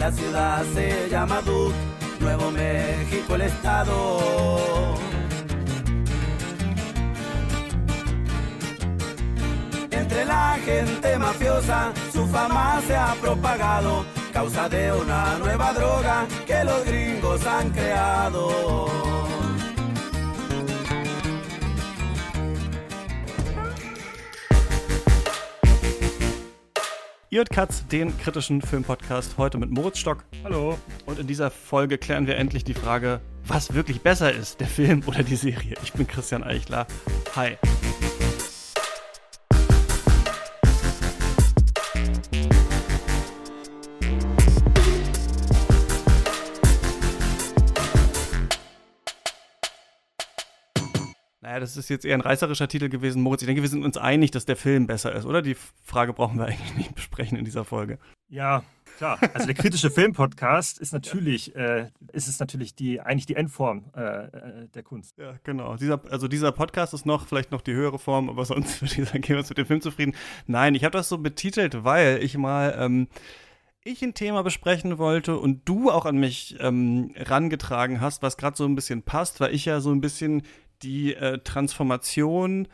La ciudad se llama Duke, Nuevo México el estado. Entre la gente mafiosa su fama se ha propagado, causa de una nueva droga que los gringos han creado. Ihr hört Katz, den kritischen Filmpodcast, heute mit Moritz Stock. Hallo. Und in dieser Folge klären wir endlich die Frage, was wirklich besser ist, der Film oder die Serie. Ich bin Christian Eichler. Hi. Das ist jetzt eher ein reißerischer Titel gewesen, Moritz. Ich denke, wir sind uns einig, dass der Film besser ist, oder? Die Frage brauchen wir eigentlich nicht besprechen in dieser Folge. Ja, klar. Also der kritische Filmpodcast ist natürlich, äh, ist es natürlich die, eigentlich die Endform äh, äh, der Kunst. Ja, genau. Dieser, also dieser Podcast ist noch vielleicht noch die höhere Form, aber sonst würde ich sagen, gehen wir uns mit dem Film zufrieden. Nein, ich habe das so betitelt, weil ich mal ähm, ich ein Thema besprechen wollte und du auch an mich ähm, rangetragen hast, was gerade so ein bisschen passt, weil ich ja so ein bisschen die äh, Transformation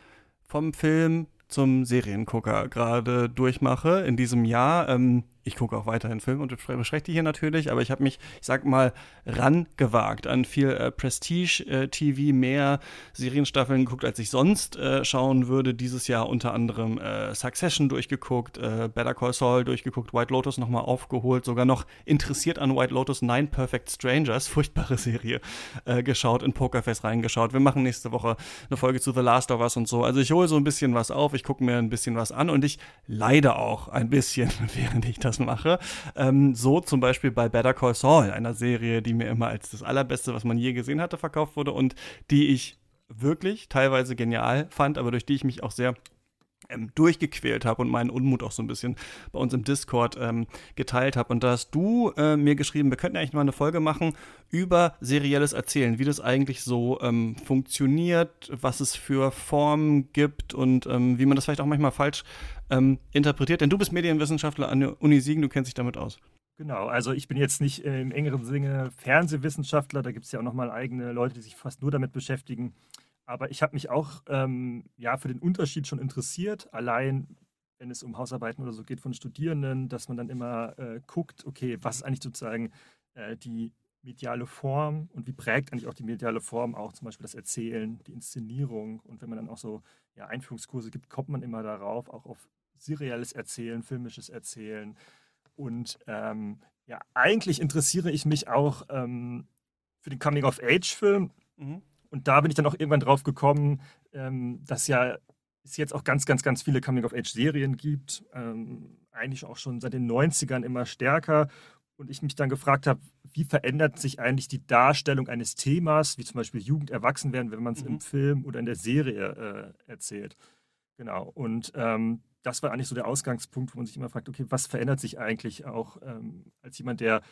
vom Film zum Seriengucker gerade durchmache in diesem Jahr. Ähm, ich gucke auch weiterhin Filme und bespreche die hier natürlich, aber ich habe mich, ich sag mal, rangewagt an viel äh, Prestige-TV, äh, mehr Serienstaffeln geguckt, als ich sonst äh, schauen würde. Dieses Jahr unter anderem äh, Succession durchgeguckt, äh, Better Call Saul durchgeguckt, White Lotus nochmal aufgeholt, sogar noch interessiert an White Lotus Nine Perfect Strangers, furchtbare Serie, äh, geschaut, in Pokerface reingeschaut. Wir machen nächste Woche eine Folge zu The Last of Us und so. Also ich hole so ein bisschen was auf, ich gucke mir ein bisschen was an und ich leide auch ein bisschen, während ich das das mache. Ähm, so zum Beispiel bei Better Call Saul, einer Serie, die mir immer als das Allerbeste, was man je gesehen hatte, verkauft wurde und die ich wirklich teilweise genial fand, aber durch die ich mich auch sehr ähm, durchgequält habe und meinen Unmut auch so ein bisschen bei uns im Discord ähm, geteilt habe. Und da hast du äh, mir geschrieben, wir könnten eigentlich mal eine Folge machen über serielles Erzählen, wie das eigentlich so ähm, funktioniert, was es für Formen gibt und ähm, wie man das vielleicht auch manchmal falsch ähm, interpretiert. Denn du bist Medienwissenschaftler an der Uni Siegen, du kennst dich damit aus. Genau, also ich bin jetzt nicht äh, im engeren Sinne Fernsehwissenschaftler, da gibt es ja auch nochmal eigene Leute, die sich fast nur damit beschäftigen. Aber ich habe mich auch ähm, ja, für den Unterschied schon interessiert, allein wenn es um Hausarbeiten oder so geht von Studierenden, dass man dann immer äh, guckt, okay, was ist eigentlich sozusagen äh, die mediale Form und wie prägt eigentlich auch die mediale Form auch zum Beispiel das Erzählen, die Inszenierung. Und wenn man dann auch so ja, Einführungskurse gibt, kommt man immer darauf, auch auf serielles Erzählen, filmisches Erzählen. Und ähm, ja, eigentlich interessiere ich mich auch ähm, für den Coming-of-Age-Film. Mhm. Und da bin ich dann auch irgendwann drauf gekommen, ähm, dass ja es jetzt auch ganz, ganz, ganz viele Coming-of-Age-Serien gibt. Ähm, eigentlich auch schon seit den 90ern immer stärker. Und ich mich dann gefragt habe, wie verändert sich eigentlich die Darstellung eines Themas, wie zum Beispiel Jugend erwachsen werden, wenn man es mhm. im Film oder in der Serie äh, erzählt. Genau. Und ähm, das war eigentlich so der Ausgangspunkt, wo man sich immer fragt, okay, was verändert sich eigentlich auch ähm, als jemand, der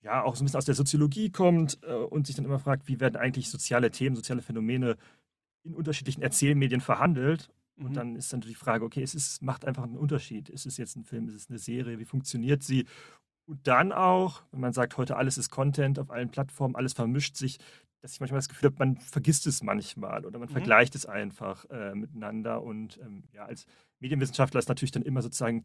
ja auch so ein bisschen aus der Soziologie kommt äh, und sich dann immer fragt, wie werden eigentlich soziale Themen, soziale Phänomene in unterschiedlichen Erzählmedien verhandelt. Und mhm. dann ist dann die Frage, okay, es ist, macht einfach einen Unterschied. Ist es jetzt ein Film, ist es eine Serie, wie funktioniert sie? Und dann auch, wenn man sagt, heute alles ist Content auf allen Plattformen, alles vermischt sich, dass ich manchmal das Gefühl habe, man vergisst es manchmal oder man mhm. vergleicht es einfach äh, miteinander. Und ähm, ja, als Medienwissenschaftler ist natürlich dann immer sozusagen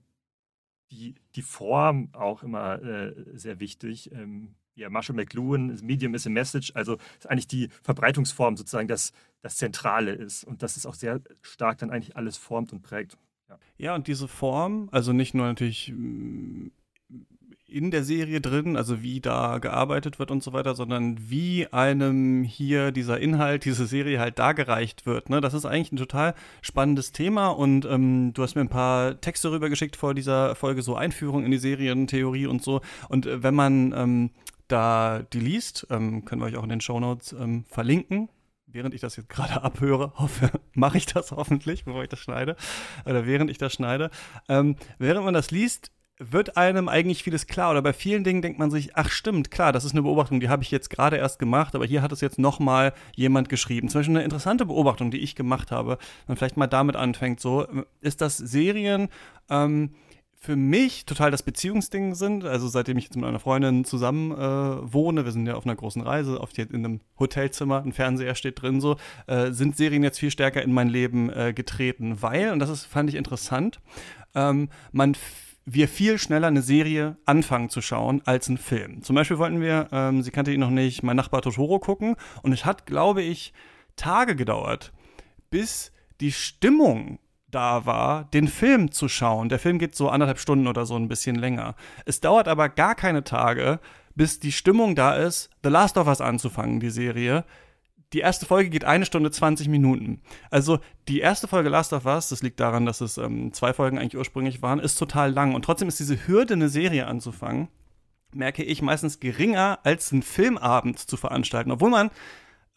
die, die Form auch immer äh, sehr wichtig. Ähm, ja, Marshall McLuhan, Medium is a Message, also ist eigentlich die Verbreitungsform sozusagen das, das Zentrale ist und das ist auch sehr stark dann eigentlich alles formt und prägt. Ja. ja, und diese Form, also nicht nur natürlich in der Serie drin, also wie da gearbeitet wird und so weiter, sondern wie einem hier dieser Inhalt, diese Serie halt dargereicht wird. Ne? Das ist eigentlich ein total spannendes Thema und ähm, du hast mir ein paar Texte rübergeschickt vor dieser Folge, so Einführung in die Serientheorie und so. Und äh, wenn man ähm, da die liest, ähm, können wir euch auch in den Shownotes ähm, verlinken, während ich das jetzt gerade abhöre, hoffe, mache ich das hoffentlich, bevor ich das schneide, oder während ich das schneide. Ähm, während man das liest, wird einem eigentlich vieles klar oder bei vielen Dingen denkt man sich, ach stimmt, klar, das ist eine Beobachtung, die habe ich jetzt gerade erst gemacht, aber hier hat es jetzt nochmal jemand geschrieben. Zum Beispiel eine interessante Beobachtung, die ich gemacht habe, wenn man vielleicht mal damit anfängt, so ist das Serien ähm, für mich total das Beziehungsding sind. Also seitdem ich jetzt mit meiner Freundin zusammen äh, wohne, wir sind ja auf einer großen Reise, oft in einem Hotelzimmer, ein Fernseher steht drin, so, äh, sind Serien jetzt viel stärker in mein Leben äh, getreten, weil, und das ist, fand ich interessant, ähm, man wir viel schneller eine Serie anfangen zu schauen als einen Film. Zum Beispiel wollten wir, ähm, sie kannte ihn noch nicht, mein Nachbar Totoro gucken und es hat, glaube ich, Tage gedauert, bis die Stimmung da war, den Film zu schauen. Der Film geht so anderthalb Stunden oder so ein bisschen länger. Es dauert aber gar keine Tage, bis die Stimmung da ist, The Last of Us anzufangen, die Serie. Die erste Folge geht eine Stunde 20 Minuten. Also die erste Folge Last of Us, das liegt daran, dass es ähm, zwei Folgen eigentlich ursprünglich waren, ist total lang. Und trotzdem ist diese Hürde, eine Serie anzufangen, merke ich meistens geringer als einen Filmabend zu veranstalten. Obwohl man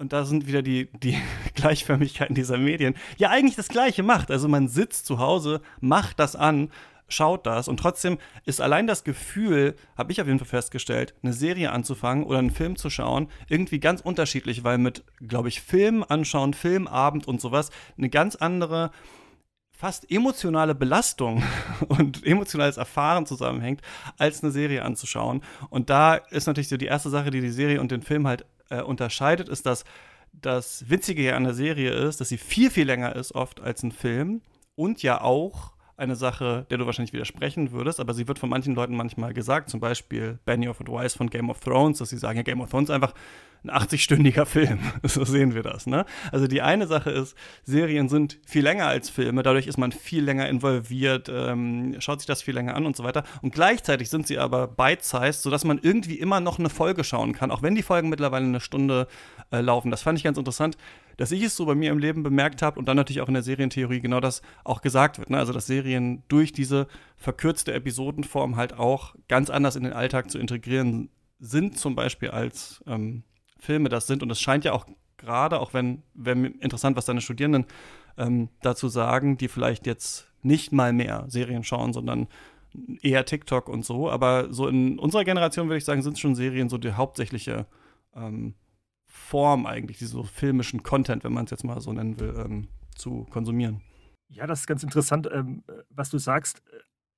und da sind wieder die, die Gleichförmigkeiten dieser Medien, ja eigentlich das Gleiche macht. Also man sitzt zu Hause, macht das an, schaut das und trotzdem ist allein das Gefühl, habe ich auf jeden Fall festgestellt, eine Serie anzufangen oder einen Film zu schauen, irgendwie ganz unterschiedlich, weil mit, glaube ich, Film anschauen, Filmabend und sowas eine ganz andere fast emotionale Belastung und emotionales Erfahren zusammenhängt, als eine Serie anzuschauen. Und da ist natürlich so die erste Sache, die die Serie und den Film halt äh, unterscheidet, ist, dass das Witzige an der Serie ist, dass sie viel, viel länger ist oft als ein Film und ja auch eine Sache, der du wahrscheinlich widersprechen würdest, aber sie wird von manchen Leuten manchmal gesagt, zum Beispiel Benioff und Weiss von Game of Thrones, dass sie sagen, ja, Game of Thrones ist einfach ein 80-stündiger Film. so sehen wir das. Ne? Also die eine Sache ist, Serien sind viel länger als Filme, dadurch ist man viel länger involviert, ähm, schaut sich das viel länger an und so weiter. Und gleichzeitig sind sie aber bite-sized, sodass man irgendwie immer noch eine Folge schauen kann, auch wenn die Folgen mittlerweile eine Stunde äh, laufen. Das fand ich ganz interessant, dass ich es so bei mir im Leben bemerkt habe und dann natürlich auch in der Serientheorie genau das auch gesagt wird. Ne? Also dass Serien durch diese verkürzte Episodenform halt auch ganz anders in den Alltag zu integrieren sind, zum Beispiel als ähm, Filme das sind. Und es scheint ja auch gerade, auch wenn, wenn interessant, was deine Studierenden ähm, dazu sagen, die vielleicht jetzt nicht mal mehr Serien schauen, sondern eher TikTok und so. Aber so in unserer Generation würde ich sagen, sind schon Serien so die hauptsächliche ähm, Form eigentlich, diese so filmischen Content, wenn man es jetzt mal so nennen will, ähm, zu konsumieren. Ja, das ist ganz interessant, ähm, was du sagst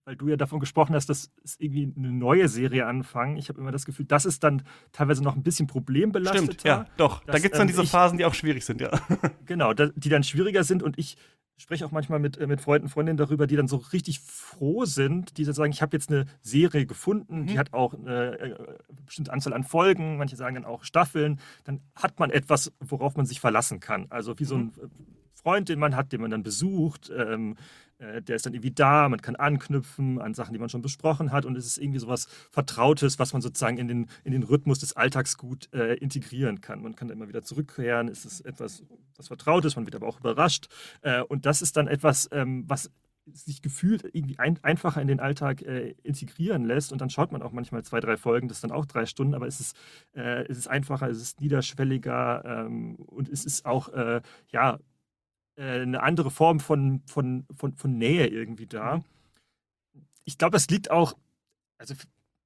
weil du ja davon gesprochen hast, dass es irgendwie eine neue Serie anfangen. Ich habe immer das Gefühl, das ist dann teilweise noch ein bisschen problembelastet. Stimmt, ja, doch. Dass, da gibt es dann ähm, diese Phasen, die auch schwierig sind, ja. Genau, die dann schwieriger sind und ich spreche auch manchmal mit, äh, mit Freunden, Freundinnen darüber, die dann so richtig froh sind, die dann sagen, ich habe jetzt eine Serie gefunden, mhm. die hat auch eine, eine, äh, bestimmte Anzahl an Folgen, manche sagen dann auch Staffeln, dann hat man etwas, worauf man sich verlassen kann. Also wie so mhm. ein Freund, den man hat, den man dann besucht, ähm, äh, der ist dann irgendwie da, man kann anknüpfen an Sachen, die man schon besprochen hat und es ist irgendwie sowas Vertrautes, was man sozusagen in den, in den Rhythmus des Alltags gut äh, integrieren kann. Man kann da immer wieder zurückkehren, es ist etwas, was Vertrautes, man wird aber auch überrascht äh, und das ist dann etwas, ähm, was sich gefühlt irgendwie ein, einfacher in den Alltag äh, integrieren lässt und dann schaut man auch manchmal zwei, drei Folgen, das ist dann auch drei Stunden, aber es ist, äh, es ist einfacher, es ist niederschwelliger ähm, und es ist auch, äh, ja, äh, eine andere Form von, von, von, von Nähe irgendwie da. Mhm. Ich glaube, das liegt auch, also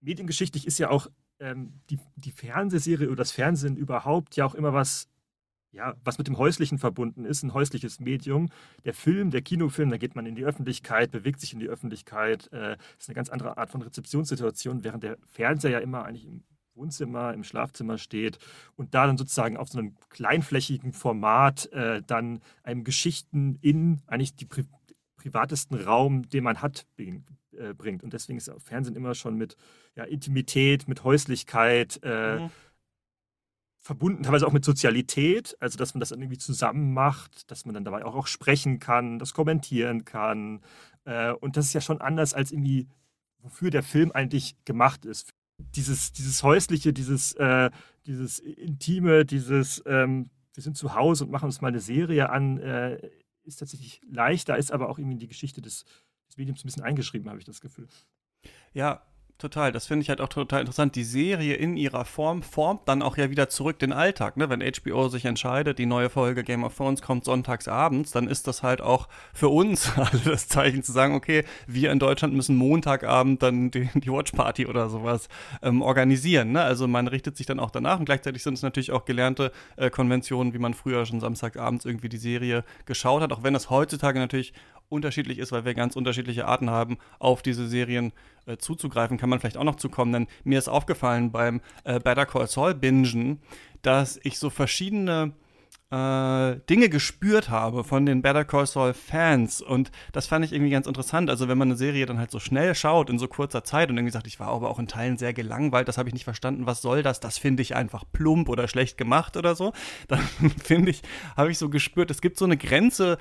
mediengeschichtlich ist ja auch ähm, die, die Fernsehserie oder das Fernsehen überhaupt ja auch immer was, ja, was mit dem Häuslichen verbunden ist, ein häusliches Medium. Der Film, der Kinofilm, da geht man in die Öffentlichkeit, bewegt sich in die Öffentlichkeit, äh, ist eine ganz andere Art von Rezeptionssituation, während der Fernseher ja immer eigentlich im Wohnzimmer, im Schlafzimmer steht und da dann sozusagen auf so einem kleinflächigen Format äh, dann einem Geschichten in eigentlich die pri privatesten Raum, den man hat, äh, bringt. Und deswegen ist Fernsehen immer schon mit ja, Intimität, mit Häuslichkeit äh, mhm. verbunden, teilweise auch mit Sozialität, also dass man das irgendwie zusammen macht, dass man dann dabei auch, auch sprechen kann, das kommentieren kann. Äh, und das ist ja schon anders als irgendwie wofür der Film eigentlich gemacht ist dieses, dieses Häusliche, dieses, äh, dieses Intime, dieses, ähm, wir sind zu Hause und machen uns mal eine Serie an, äh, ist tatsächlich leichter, ist aber auch irgendwie in die Geschichte des, des Mediums ein bisschen eingeschrieben, habe ich das Gefühl. Ja, total. Das finde ich halt auch total interessant. Die Serie in ihrer Form formt dann auch ja wieder zurück den Alltag. Ne? Wenn HBO sich entscheidet, die neue Folge Game of Thrones kommt sonntags abends, dann ist das halt auch für uns also das Zeichen zu sagen, okay, wir in Deutschland müssen Montagabend dann die, die Watchparty oder sowas ähm, organisieren. Ne? Also man richtet sich dann auch danach und gleichzeitig sind es natürlich auch gelernte äh, Konventionen, wie man früher schon samstagabends irgendwie die Serie geschaut hat, auch wenn das heutzutage natürlich unterschiedlich ist, weil wir ganz unterschiedliche Arten haben, auf diese Serien äh, zuzugreifen, kann man vielleicht auch noch zukommen. Denn mir ist aufgefallen beim äh, Better Call Saul Bingen, dass ich so verschiedene äh, Dinge gespürt habe von den Better Call Saul Fans und das fand ich irgendwie ganz interessant. Also wenn man eine Serie dann halt so schnell schaut in so kurzer Zeit und irgendwie sagt, ich war aber auch in Teilen sehr gelangweilt, das habe ich nicht verstanden, was soll das? Das finde ich einfach plump oder schlecht gemacht oder so. Dann finde ich, habe ich so gespürt, es gibt so eine Grenze,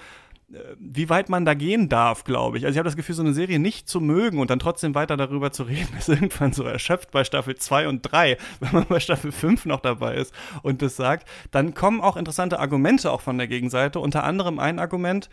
wie weit man da gehen darf, glaube ich. Also ich habe das Gefühl, so eine Serie nicht zu mögen und dann trotzdem weiter darüber zu reden, ist irgendwann so erschöpft bei Staffel 2 und 3, wenn man bei Staffel 5 noch dabei ist und das sagt, dann kommen auch interessante Argumente auch von der Gegenseite. Unter anderem ein Argument,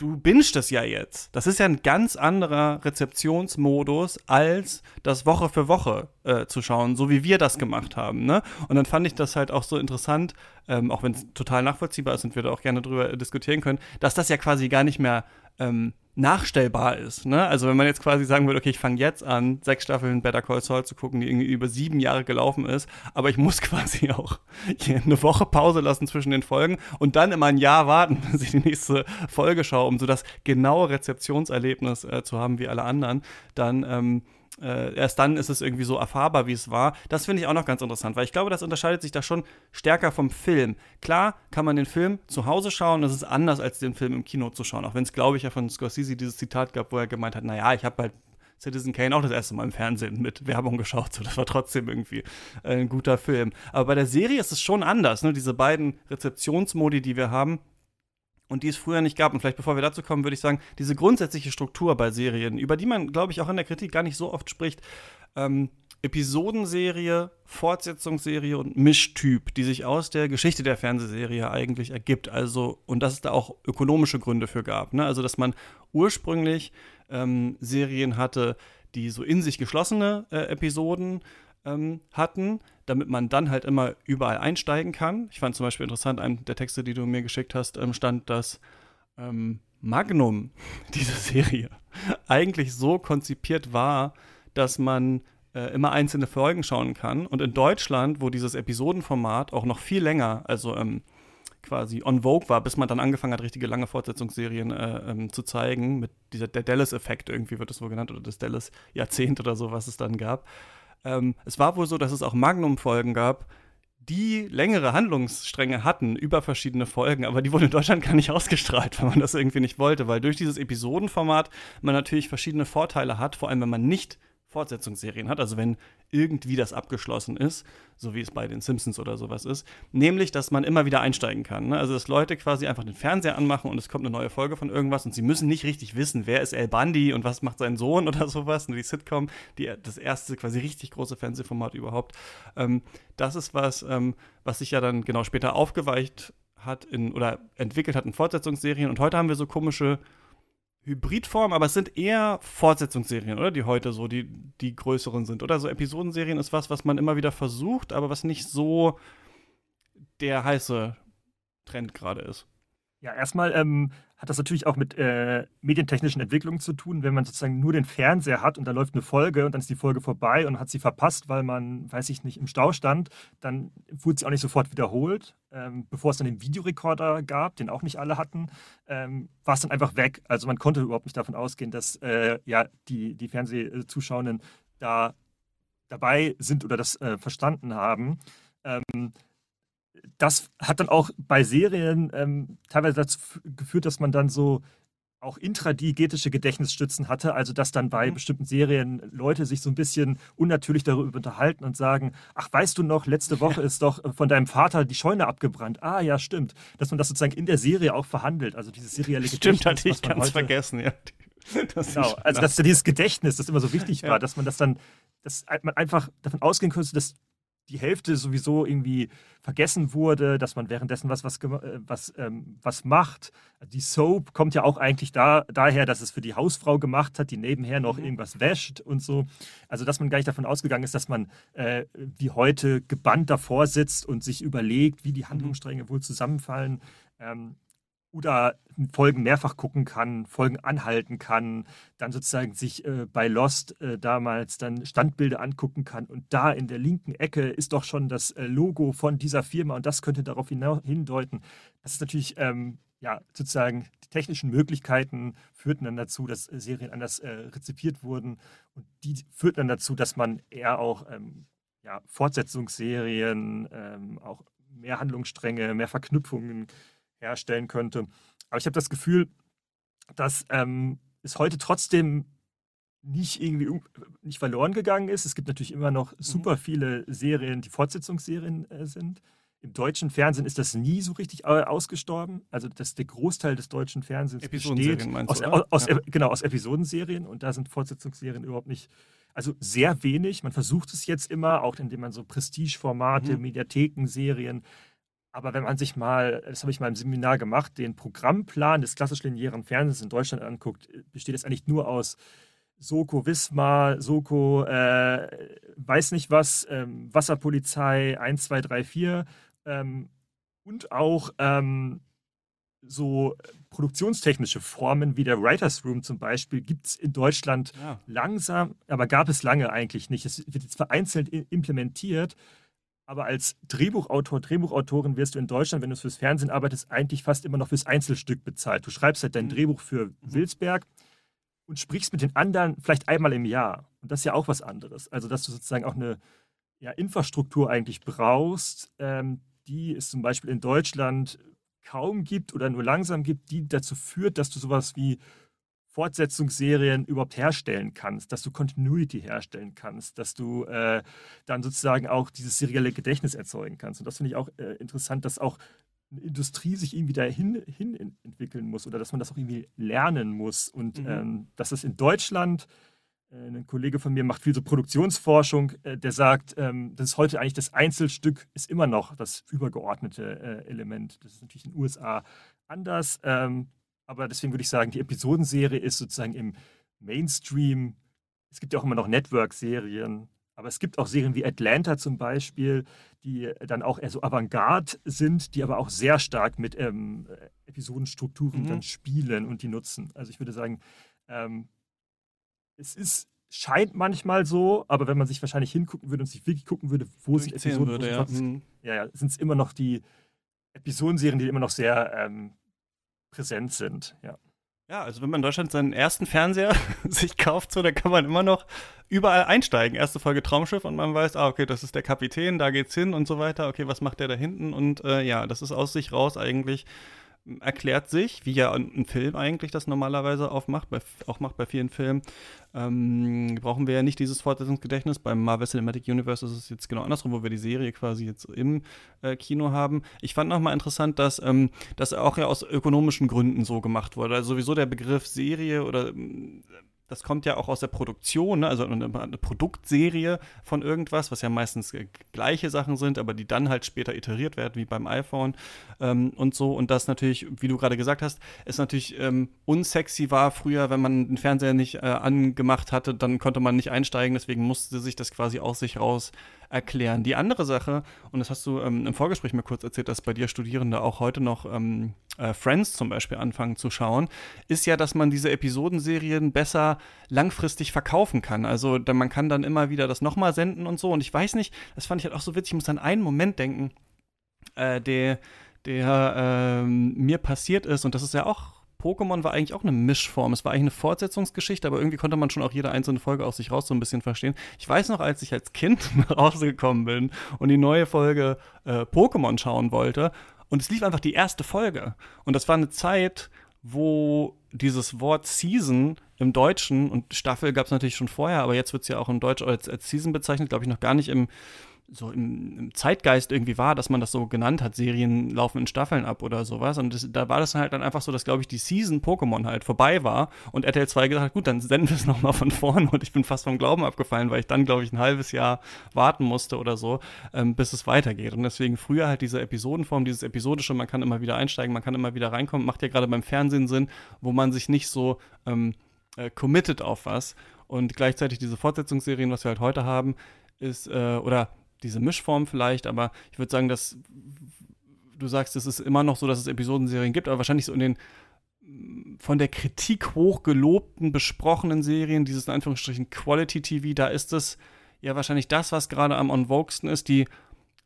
du bingst es ja jetzt. Das ist ja ein ganz anderer Rezeptionsmodus, als das Woche für Woche äh, zu schauen, so wie wir das gemacht haben. Ne? Und dann fand ich das halt auch so interessant, ähm, auch wenn es total nachvollziehbar ist und wir da auch gerne drüber diskutieren können, dass das ja quasi gar nicht mehr ähm, nachstellbar ist. Ne? Also wenn man jetzt quasi sagen würde, okay, ich fange jetzt an, sechs Staffeln Better Call Saul zu gucken, die irgendwie über sieben Jahre gelaufen ist, aber ich muss quasi auch eine Woche Pause lassen zwischen den Folgen und dann immer ein Jahr warten, bis ich die nächste Folge schaue, um so das genaue Rezeptionserlebnis äh, zu haben wie alle anderen, dann ähm, äh, erst dann ist es irgendwie so erfahrbar, wie es war. Das finde ich auch noch ganz interessant, weil ich glaube, das unterscheidet sich da schon stärker vom Film. Klar kann man den Film zu Hause schauen, das ist anders als den Film im Kino zu schauen. Auch wenn es, glaube ich, ja von Scorsese dieses Zitat gab, wo er gemeint hat, naja, ich habe halt Citizen Kane auch das erste Mal im Fernsehen mit Werbung geschaut. So, das war trotzdem irgendwie ein guter Film. Aber bei der Serie ist es schon anders. Ne? Diese beiden Rezeptionsmodi, die wir haben, und die es früher nicht gab. Und vielleicht bevor wir dazu kommen, würde ich sagen, diese grundsätzliche Struktur bei Serien, über die man, glaube ich, auch in der Kritik gar nicht so oft spricht, ähm, Episodenserie, Fortsetzungsserie und Mischtyp, die sich aus der Geschichte der Fernsehserie eigentlich ergibt. Also, und dass es da auch ökonomische Gründe für gab. Ne? Also, dass man ursprünglich ähm, Serien hatte, die so in sich geschlossene äh, Episoden ähm, hatten, damit man dann halt immer überall einsteigen kann. Ich fand zum Beispiel interessant, einem der Texte, die du mir geschickt hast, ähm, stand, dass ähm, Magnum, diese Serie, eigentlich so konzipiert war, dass man äh, immer einzelne Folgen schauen kann. Und in Deutschland, wo dieses Episodenformat auch noch viel länger, also ähm, quasi on Vogue war, bis man dann angefangen hat, richtige lange Fortsetzungsserien äh, ähm, zu zeigen, mit dieser der Dallas-Effekt irgendwie wird das wohl genannt, oder das Dallas-Jahrzehnt oder so, was es dann gab. Ähm, es war wohl so, dass es auch Magnum-Folgen gab, die längere Handlungsstränge hatten über verschiedene Folgen, aber die wurden in Deutschland gar nicht ausgestrahlt, weil man das irgendwie nicht wollte, weil durch dieses Episodenformat man natürlich verschiedene Vorteile hat, vor allem wenn man nicht Fortsetzungsserien hat, also wenn irgendwie das abgeschlossen ist, so wie es bei den Simpsons oder sowas ist, nämlich, dass man immer wieder einsteigen kann. Ne? Also, dass Leute quasi einfach den Fernseher anmachen und es kommt eine neue Folge von irgendwas und sie müssen nicht richtig wissen, wer ist El Bundy und was macht sein Sohn oder sowas, ne? die Sitcom, die, das erste quasi richtig große Fernsehformat überhaupt. Ähm, das ist was, ähm, was sich ja dann genau später aufgeweicht hat in, oder entwickelt hat in Fortsetzungsserien und heute haben wir so komische Hybridform, aber es sind eher Fortsetzungsserien, oder? Die heute so die, die größeren sind. Oder so Episodenserien ist was, was man immer wieder versucht, aber was nicht so der heiße Trend gerade ist. Ja, erstmal ähm, hat das natürlich auch mit äh, medientechnischen Entwicklungen zu tun, wenn man sozusagen nur den Fernseher hat und da läuft eine Folge und dann ist die Folge vorbei und hat sie verpasst, weil man, weiß ich nicht, im Stau stand, dann wurde sie auch nicht sofort wiederholt. Ähm, bevor es dann den Videorekorder gab, den auch nicht alle hatten, ähm, war es dann einfach weg. Also man konnte überhaupt nicht davon ausgehen, dass äh, ja, die, die Fernsehzuschauenden da dabei sind oder das äh, verstanden haben. Ähm, das hat dann auch bei Serien ähm, teilweise dazu geführt, dass man dann so auch intradiegetische Gedächtnisstützen hatte, also dass dann bei mhm. bestimmten Serien Leute sich so ein bisschen unnatürlich darüber unterhalten und sagen, ach, weißt du noch, letzte Woche ist doch von deinem Vater die Scheune abgebrannt. Ah, ja, stimmt. Dass man das sozusagen in der Serie auch verhandelt, also dieses serielle Gedächtnis. Stimmt, hatte ich ganz vergessen, ja. Das genau, also dass dieses Gedächtnis, das immer so wichtig war, ja. dass man das dann, dass man einfach davon ausgehen könnte, dass die Hälfte sowieso irgendwie vergessen wurde, dass man währenddessen was, was, äh, was, ähm, was macht. Die Soap kommt ja auch eigentlich da, daher, dass es für die Hausfrau gemacht hat, die nebenher noch mhm. irgendwas wäscht und so. Also, dass man gar nicht davon ausgegangen ist, dass man äh, wie heute gebannt davor sitzt und sich überlegt, wie die mhm. Handlungsstränge wohl zusammenfallen. Ähm, oder Folgen mehrfach gucken kann, Folgen anhalten kann, dann sozusagen sich äh, bei Lost äh, damals dann Standbilder angucken kann und da in der linken Ecke ist doch schon das äh, Logo von dieser Firma und das könnte darauf hindeuten. Das ist natürlich ähm, ja sozusagen die technischen Möglichkeiten führten dann dazu, dass äh, Serien anders äh, rezipiert wurden und die führten dann dazu, dass man eher auch ähm, ja, Fortsetzungsserien, ähm, auch mehr Handlungsstränge, mehr Verknüpfungen herstellen könnte. Aber ich habe das Gefühl, dass ähm, es heute trotzdem nicht irgendwie nicht verloren gegangen ist. Es gibt natürlich immer noch mhm. super viele Serien, die Fortsetzungsserien äh, sind. Im deutschen Fernsehen ist das nie so richtig ausgestorben. Also dass der Großteil des deutschen Fernsehens besteht aus, aus, aus ja. genau aus Episodenserien und da sind Fortsetzungsserien überhaupt nicht. Also sehr wenig. Man versucht es jetzt immer, auch indem man so Prestigeformate, mhm. Mediathekenserien aber wenn man sich mal, das habe ich mal im Seminar gemacht, den Programmplan des klassisch linearen Fernsehens in Deutschland anguckt, besteht es eigentlich nur aus Soko Wismar, Soko äh, weiß nicht was, ähm, Wasserpolizei 1, 2, 3, 4 ähm, und auch ähm, so produktionstechnische Formen wie der Writers Room zum Beispiel gibt es in Deutschland ja. langsam, aber gab es lange eigentlich nicht. Es wird jetzt vereinzelt implementiert, aber als Drehbuchautor, Drehbuchautorin wirst du in Deutschland, wenn du fürs Fernsehen arbeitest, eigentlich fast immer noch fürs Einzelstück bezahlt. Du schreibst halt dein mhm. Drehbuch für mhm. Wilsberg und sprichst mit den anderen vielleicht einmal im Jahr. Und das ist ja auch was anderes. Also, dass du sozusagen auch eine ja, Infrastruktur eigentlich brauchst, ähm, die es zum Beispiel in Deutschland kaum gibt oder nur langsam gibt, die dazu führt, dass du sowas wie Fortsetzungsserien überhaupt herstellen kannst, dass du Continuity herstellen kannst, dass du äh, dann sozusagen auch dieses serielle Gedächtnis erzeugen kannst. Und das finde ich auch äh, interessant, dass auch eine Industrie sich irgendwie dahin hin entwickeln muss oder dass man das auch irgendwie lernen muss. Und mhm. ähm, dass das in Deutschland, äh, ein Kollege von mir macht viel so Produktionsforschung, äh, der sagt, ähm, das ist heute eigentlich das Einzelstück, ist immer noch das übergeordnete äh, Element. Das ist natürlich in den USA anders. Ähm, aber deswegen würde ich sagen, die Episodenserie ist sozusagen im Mainstream. Es gibt ja auch immer noch Network-Serien, aber es gibt auch Serien wie Atlanta zum Beispiel, die dann auch eher so Avantgarde sind, die aber auch sehr stark mit ähm, Episodenstrukturen mhm. dann spielen und die nutzen. Also ich würde sagen, ähm, es ist scheint manchmal so, aber wenn man sich wahrscheinlich hingucken würde und sich wirklich gucken würde, wo sind Episoden, würde, ja. Mhm. ja, ja sind es immer noch die Episodenserien, die immer noch sehr ähm, präsent sind, ja. Ja, also wenn man in Deutschland seinen ersten Fernseher sich kauft, so, dann kann man immer noch überall einsteigen. Erste Folge Traumschiff und man weiß, ah, okay, das ist der Kapitän, da geht's hin und so weiter. Okay, was macht der da hinten? Und äh, ja, das ist aus sich raus eigentlich erklärt sich, wie ja ein Film eigentlich das normalerweise aufmacht, bei, auch macht bei vielen Filmen, ähm, brauchen wir ja nicht dieses Fortsetzungsgedächtnis. Beim Marvel Cinematic Universe ist es jetzt genau andersrum, wo wir die Serie quasi jetzt im äh, Kino haben. Ich fand nochmal interessant, dass ähm, das auch ja aus ökonomischen Gründen so gemacht wurde. Also sowieso der Begriff Serie oder das kommt ja auch aus der Produktion, ne? also eine, eine, Produktserie von irgendwas, was ja meistens äh, gleiche Sachen sind, aber die dann halt später iteriert werden, wie beim iPhone ähm, und so. Und das natürlich, wie du gerade gesagt hast, ist natürlich ähm, unsexy war früher, wenn man den Fernseher nicht äh, angemacht hatte, dann konnte man nicht einsteigen, deswegen musste sich das quasi aus sich raus erklären. Die andere Sache, und das hast du ähm, im Vorgespräch mir kurz erzählt, dass bei dir Studierende auch heute noch ähm, äh, Friends zum Beispiel anfangen zu schauen, ist ja, dass man diese Episodenserien besser langfristig verkaufen kann. Also da, man kann dann immer wieder das nochmal senden und so. Und ich weiß nicht, das fand ich halt auch so witzig, ich muss an einen Moment denken, äh, der, der ähm, mir passiert ist, und das ist ja auch Pokémon war eigentlich auch eine Mischform. Es war eigentlich eine Fortsetzungsgeschichte, aber irgendwie konnte man schon auch jede einzelne Folge aus sich raus so ein bisschen verstehen. Ich weiß noch, als ich als Kind nach Hause gekommen bin und die neue Folge äh, Pokémon schauen wollte und es lief einfach die erste Folge. Und das war eine Zeit, wo dieses Wort Season im Deutschen und Staffel gab es natürlich schon vorher, aber jetzt wird es ja auch im Deutsch als, als Season bezeichnet, glaube ich, noch gar nicht im so im, im, Zeitgeist irgendwie war, dass man das so genannt hat, Serien laufen in Staffeln ab oder sowas. Und das, da war das halt dann einfach so, dass, glaube ich, die Season Pokémon halt vorbei war und RTL 2 gesagt hat, gut, dann senden wir es nochmal von vorne und ich bin fast vom Glauben abgefallen, weil ich dann, glaube ich, ein halbes Jahr warten musste oder so, ähm, bis es weitergeht. Und deswegen früher halt diese Episodenform, dieses Episodische, man kann immer wieder einsteigen, man kann immer wieder reinkommen, macht ja gerade beim Fernsehen Sinn, wo man sich nicht so ähm, äh, committed auf was. Und gleichzeitig diese Fortsetzungsserien, was wir halt heute haben, ist, äh, oder diese Mischform vielleicht, aber ich würde sagen, dass du sagst, es ist immer noch so, dass es Episodenserien gibt, aber wahrscheinlich so in den von der Kritik hochgelobten, besprochenen Serien, dieses in Anführungsstrichen Quality TV, da ist es ja wahrscheinlich das, was gerade am on ist, die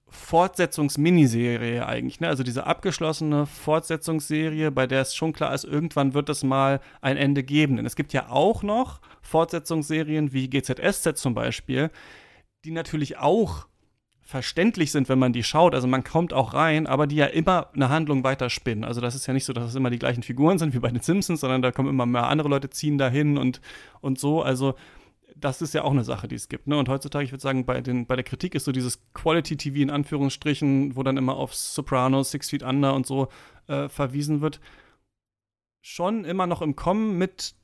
Fortsetzungsminiserie eigentlich, ne? Also diese abgeschlossene Fortsetzungsserie, bei der es schon klar ist, irgendwann wird es mal ein Ende geben. Denn es gibt ja auch noch Fortsetzungsserien wie GZSZ zum Beispiel, die natürlich auch verständlich sind, wenn man die schaut. Also man kommt auch rein, aber die ja immer eine Handlung weiterspinnen. Also das ist ja nicht so, dass es immer die gleichen Figuren sind wie bei den Simpsons, sondern da kommen immer mehr andere Leute ziehen dahin und, und so. Also das ist ja auch eine Sache, die es gibt. Ne? Und heutzutage, ich würde sagen, bei, den, bei der Kritik ist so dieses Quality-TV in Anführungsstrichen, wo dann immer auf Sopranos, Six Feet Under und so äh, verwiesen wird, schon immer noch im Kommen mit,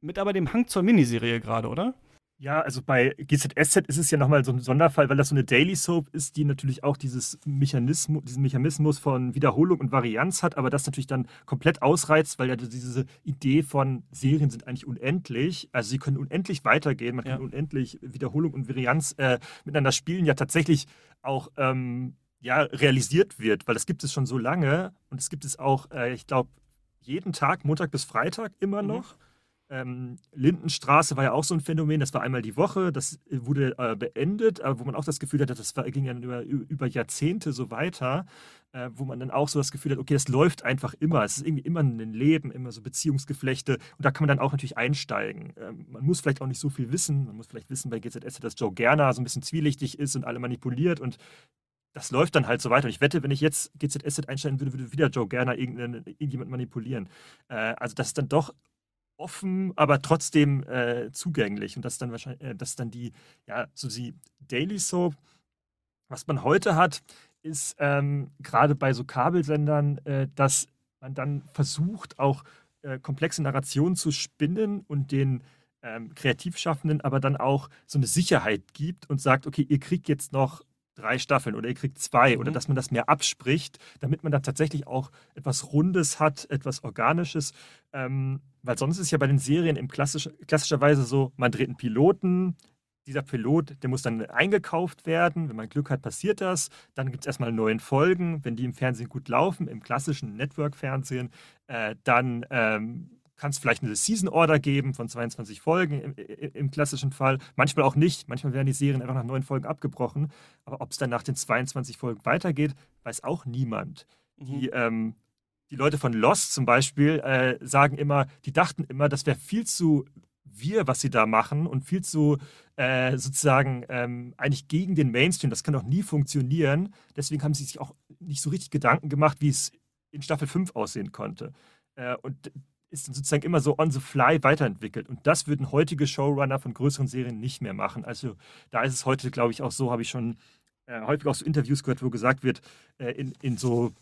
mit aber dem Hang zur Miniserie gerade, oder? Ja, also bei GZSZ ist es ja nochmal so ein Sonderfall, weil das so eine Daily Soap ist, die natürlich auch dieses Mechanismus, diesen Mechanismus von Wiederholung und Varianz hat, aber das natürlich dann komplett ausreizt, weil ja diese Idee von Serien sind eigentlich unendlich. Also sie können unendlich weitergehen, man kann unendlich Wiederholung und Varianz äh, miteinander spielen, ja tatsächlich auch ähm, ja, realisiert wird, weil das gibt es schon so lange und es gibt es auch, äh, ich glaube, jeden Tag, Montag bis Freitag immer mhm. noch. Mhm. Ähm, Lindenstraße war ja auch so ein Phänomen, das war einmal die Woche, das wurde äh, beendet, aber wo man auch das Gefühl hatte, das war, ging ja über, über Jahrzehnte so weiter, äh, wo man dann auch so das Gefühl hat, okay, das läuft einfach immer, es ist irgendwie immer ein Leben, immer so Beziehungsgeflechte und da kann man dann auch natürlich einsteigen. Ähm, man muss vielleicht auch nicht so viel wissen, man muss vielleicht wissen bei GZS, dass Joe Gerner so ein bisschen zwielichtig ist und alle manipuliert und das läuft dann halt so weiter. Und ich wette, wenn ich jetzt GZS einsteigen würde, würde wieder Joe Gerner irgendjemand manipulieren. Äh, also das ist dann doch offen, aber trotzdem äh, zugänglich. Und das dann wahrscheinlich, äh, das dann die, ja, so die Daily Soap. Was man heute hat, ist ähm, gerade bei so Kabelsendern, äh, dass man dann versucht, auch äh, komplexe Narrationen zu spinnen und den ähm, Kreativschaffenden aber dann auch so eine Sicherheit gibt und sagt, okay, ihr kriegt jetzt noch drei Staffeln oder ihr kriegt zwei mhm. oder dass man das mehr abspricht, damit man da tatsächlich auch etwas Rundes hat, etwas Organisches. Ähm, weil sonst ist ja bei den Serien im klassisch, klassischerweise so, man dreht einen Piloten, dieser Pilot, der muss dann eingekauft werden. Wenn man Glück hat, passiert das. Dann gibt es erstmal neuen Folgen, wenn die im Fernsehen gut laufen, im klassischen Network-Fernsehen. Äh, dann ähm, kann es vielleicht eine Season Order geben von 22 Folgen im, im, klassischen Fall. Manchmal auch nicht. Manchmal werden die Serien einfach nach neun Folgen abgebrochen. Aber ob es dann nach den 22 Folgen weitergeht, weiß auch niemand. Mhm. Die, ähm, die Leute von Lost zum Beispiel äh, sagen immer, die dachten immer, das wäre viel zu wir, was sie da machen und viel zu äh, sozusagen ähm, eigentlich gegen den Mainstream. Das kann doch nie funktionieren. Deswegen haben sie sich auch nicht so richtig Gedanken gemacht, wie es in Staffel 5 aussehen konnte. Äh, und ist sozusagen immer so on the fly weiterentwickelt. Und das würden heutige Showrunner von größeren Serien nicht mehr machen. Also da ist es heute, glaube ich, auch so, habe ich schon äh, häufig auch so Interviews gehört, wo gesagt wird, äh, in, in so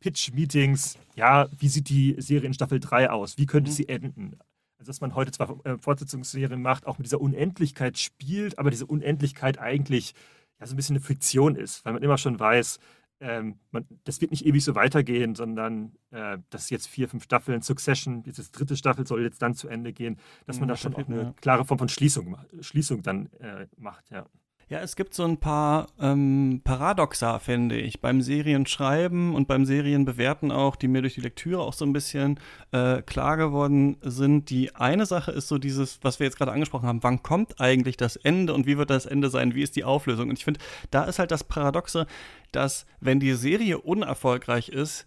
Pitch-Meetings, ja, wie sieht die Serie in Staffel 3 aus? Wie könnte mhm. sie enden? Also, dass man heute zwar äh, Fortsetzungsserien macht, auch mit dieser Unendlichkeit spielt, aber diese Unendlichkeit eigentlich ja so ein bisschen eine Fiktion ist, weil man immer schon weiß, ähm, man, das wird nicht ewig so weitergehen, sondern äh, das jetzt vier, fünf Staffeln, Succession, diese dritte Staffel soll jetzt dann zu Ende gehen, dass man mhm, da schon auch eine klare Form von Schließung, Schließung dann äh, macht, ja. Ja, es gibt so ein paar ähm, Paradoxa, finde ich, beim Serienschreiben und beim Serienbewerten auch, die mir durch die Lektüre auch so ein bisschen äh, klar geworden sind. Die eine Sache ist so dieses, was wir jetzt gerade angesprochen haben, wann kommt eigentlich das Ende und wie wird das Ende sein, wie ist die Auflösung? Und ich finde, da ist halt das Paradoxe, dass wenn die Serie unerfolgreich ist,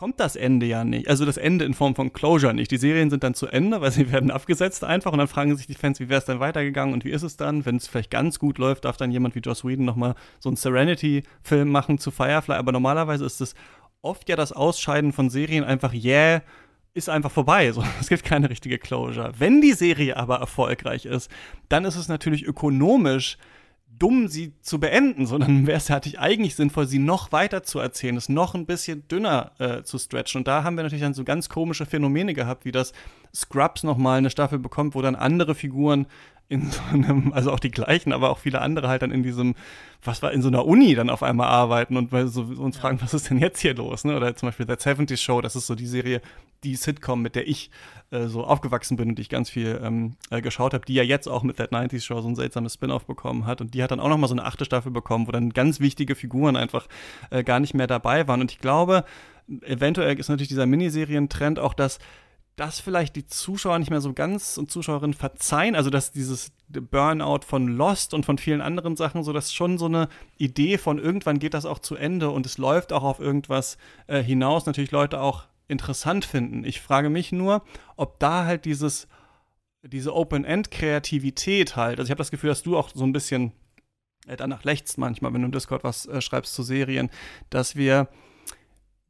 kommt das Ende ja nicht. Also das Ende in Form von Closure nicht. Die Serien sind dann zu Ende, weil sie werden abgesetzt einfach und dann fragen sich die Fans, wie wäre es denn weitergegangen und wie ist es dann? Wenn es vielleicht ganz gut läuft, darf dann jemand wie Joss Whedon nochmal so einen Serenity-Film machen zu Firefly. Aber normalerweise ist es oft ja das Ausscheiden von Serien einfach, yeah, ist einfach vorbei. So, es gibt keine richtige Closure. Wenn die Serie aber erfolgreich ist, dann ist es natürlich ökonomisch dumm, sie zu beenden, sondern wäre es halt eigentlich sinnvoll, sie noch weiter zu erzählen, es noch ein bisschen dünner äh, zu stretchen. Und da haben wir natürlich dann so ganz komische Phänomene gehabt, wie das Scrubs nochmal eine Staffel bekommt, wo dann andere Figuren in so einem, also auch die gleichen, aber auch viele andere halt dann in diesem, was war, in so einer Uni dann auf einmal arbeiten und weil so uns ja. fragen, was ist denn jetzt hier los? Ne? Oder zum Beispiel That 70 Show, das ist so die Serie, die Sitcom, mit der ich äh, so aufgewachsen bin und die ich ganz viel ähm, äh, geschaut habe, die ja jetzt auch mit That 90s Show so ein seltsames Spin-off bekommen hat und die hat dann auch nochmal so eine achte Staffel bekommen, wo dann ganz wichtige Figuren einfach äh, gar nicht mehr dabei waren. Und ich glaube, eventuell ist natürlich dieser Miniserientrend auch, dass das vielleicht die Zuschauer nicht mehr so ganz und Zuschauerinnen verzeihen. Also, dass dieses Burnout von Lost und von vielen anderen Sachen, so dass schon so eine Idee von irgendwann geht das auch zu Ende und es läuft auch auf irgendwas äh, hinaus, natürlich Leute auch interessant finden. Ich frage mich nur, ob da halt dieses, diese Open-End-Kreativität halt, also ich habe das Gefühl, dass du auch so ein bisschen äh, danach lächst manchmal, wenn du im Discord was äh, schreibst zu Serien, dass wir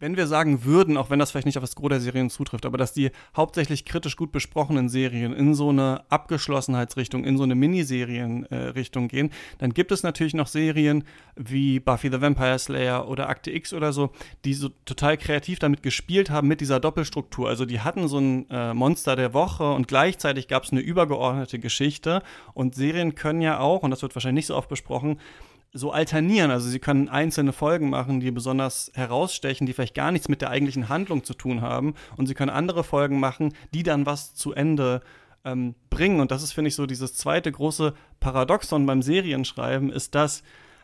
wenn wir sagen würden, auch wenn das vielleicht nicht auf das Gros der Serien zutrifft, aber dass die hauptsächlich kritisch gut besprochenen Serien in so eine Abgeschlossenheitsrichtung, in so eine Miniserienrichtung äh, gehen, dann gibt es natürlich noch Serien wie Buffy the Vampire Slayer oder Akte X oder so, die so total kreativ damit gespielt haben mit dieser Doppelstruktur. Also die hatten so ein äh, Monster der Woche und gleichzeitig gab es eine übergeordnete Geschichte und Serien können ja auch, und das wird wahrscheinlich nicht so oft besprochen, so alternieren. Also sie können einzelne Folgen machen, die besonders herausstechen, die vielleicht gar nichts mit der eigentlichen Handlung zu tun haben. Und sie können andere Folgen machen, die dann was zu Ende ähm, bringen. Und das ist, finde ich, so dieses zweite große Paradoxon beim Serienschreiben, ist, dass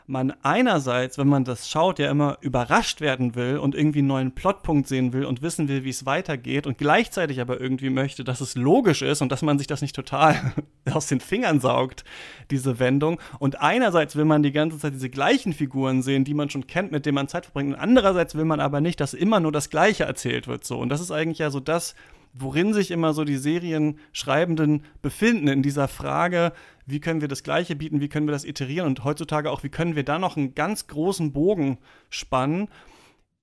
man einerseits, wenn man das schaut, ja immer überrascht werden will und irgendwie einen neuen Plotpunkt sehen will und wissen will, wie es weitergeht und gleichzeitig aber irgendwie möchte, dass es logisch ist und dass man sich das nicht total aus den Fingern saugt, diese Wendung. Und einerseits will man die ganze Zeit diese gleichen Figuren sehen, die man schon kennt, mit denen man Zeit verbringt. Und andererseits will man aber nicht, dass immer nur das Gleiche erzählt wird. So. Und das ist eigentlich ja so das, worin sich immer so die Serienschreibenden befinden, in dieser Frage, wie können wir das Gleiche bieten, wie können wir das iterieren und heutzutage auch, wie können wir da noch einen ganz großen Bogen spannen,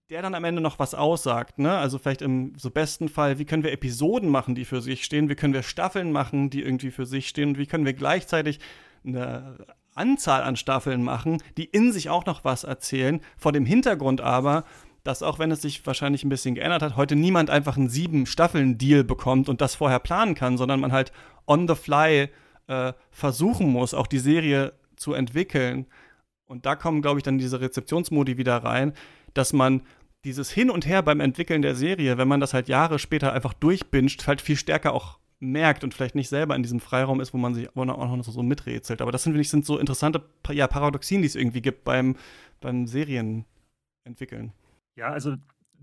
der dann am Ende noch was aussagt. Ne? Also vielleicht im so besten Fall, wie können wir Episoden machen, die für sich stehen, wie können wir Staffeln machen, die irgendwie für sich stehen und wie können wir gleichzeitig eine Anzahl an Staffeln machen, die in sich auch noch was erzählen, vor dem Hintergrund aber, dass auch wenn es sich wahrscheinlich ein bisschen geändert hat, heute niemand einfach einen sieben Staffeln Deal bekommt und das vorher planen kann, sondern man halt on the fly äh, versuchen muss, auch die Serie zu entwickeln. Und da kommen, glaube ich, dann diese Rezeptionsmodi wieder rein, dass man dieses Hin und Her beim Entwickeln der Serie, wenn man das halt Jahre später einfach durchbinscht, halt viel stärker auch merkt und vielleicht nicht selber in diesem Freiraum ist, wo man sich auch noch so miträtselt. Aber das sind, finde ich, sind so interessante ja, Paradoxien, die es irgendwie gibt beim, beim Serienentwickeln. Ja, also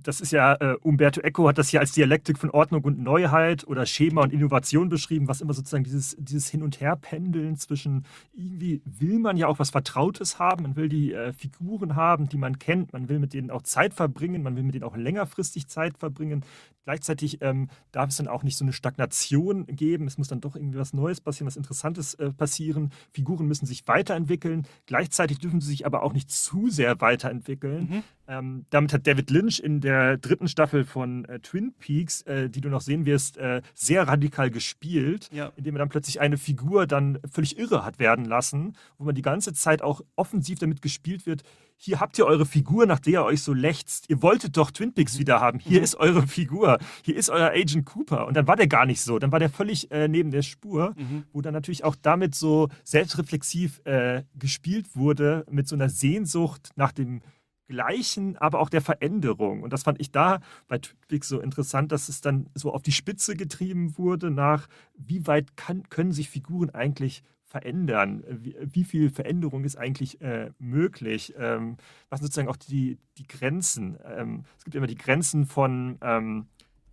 das ist ja, äh, Umberto Eco hat das ja als Dialektik von Ordnung und Neuheit oder Schema und Innovation beschrieben, was immer sozusagen dieses, dieses Hin- und Her-Pendeln zwischen, irgendwie will man ja auch was Vertrautes haben, man will die äh, Figuren haben, die man kennt, man will mit denen auch Zeit verbringen, man will mit denen auch längerfristig Zeit verbringen. Gleichzeitig ähm, darf es dann auch nicht so eine Stagnation geben, es muss dann doch irgendwie was Neues passieren, was Interessantes äh, passieren. Figuren müssen sich weiterentwickeln, gleichzeitig dürfen sie sich aber auch nicht zu sehr weiterentwickeln. Mhm. Ähm, damit hat David Lynch in der dritten Staffel von äh, Twin Peaks, äh, die du noch sehen wirst, äh, sehr radikal gespielt, ja. indem er dann plötzlich eine Figur dann völlig irre hat werden lassen, wo man die ganze Zeit auch offensiv damit gespielt wird. Hier habt ihr eure Figur, nach der ihr euch so lächzt. Ihr wolltet doch Twin Peaks wieder haben. Hier mhm. ist eure Figur. Hier ist euer Agent Cooper. Und dann war der gar nicht so. Dann war der völlig äh, neben der Spur, mhm. wo dann natürlich auch damit so selbstreflexiv äh, gespielt wurde, mit so einer Sehnsucht nach dem Gleichen, aber auch der Veränderung. Und das fand ich da bei Twitch so interessant, dass es dann so auf die Spitze getrieben wurde nach, wie weit kann, können sich Figuren eigentlich verändern? Wie, wie viel Veränderung ist eigentlich äh, möglich? Ähm, was sind sozusagen auch die, die Grenzen? Ähm, es gibt immer die Grenzen von ähm,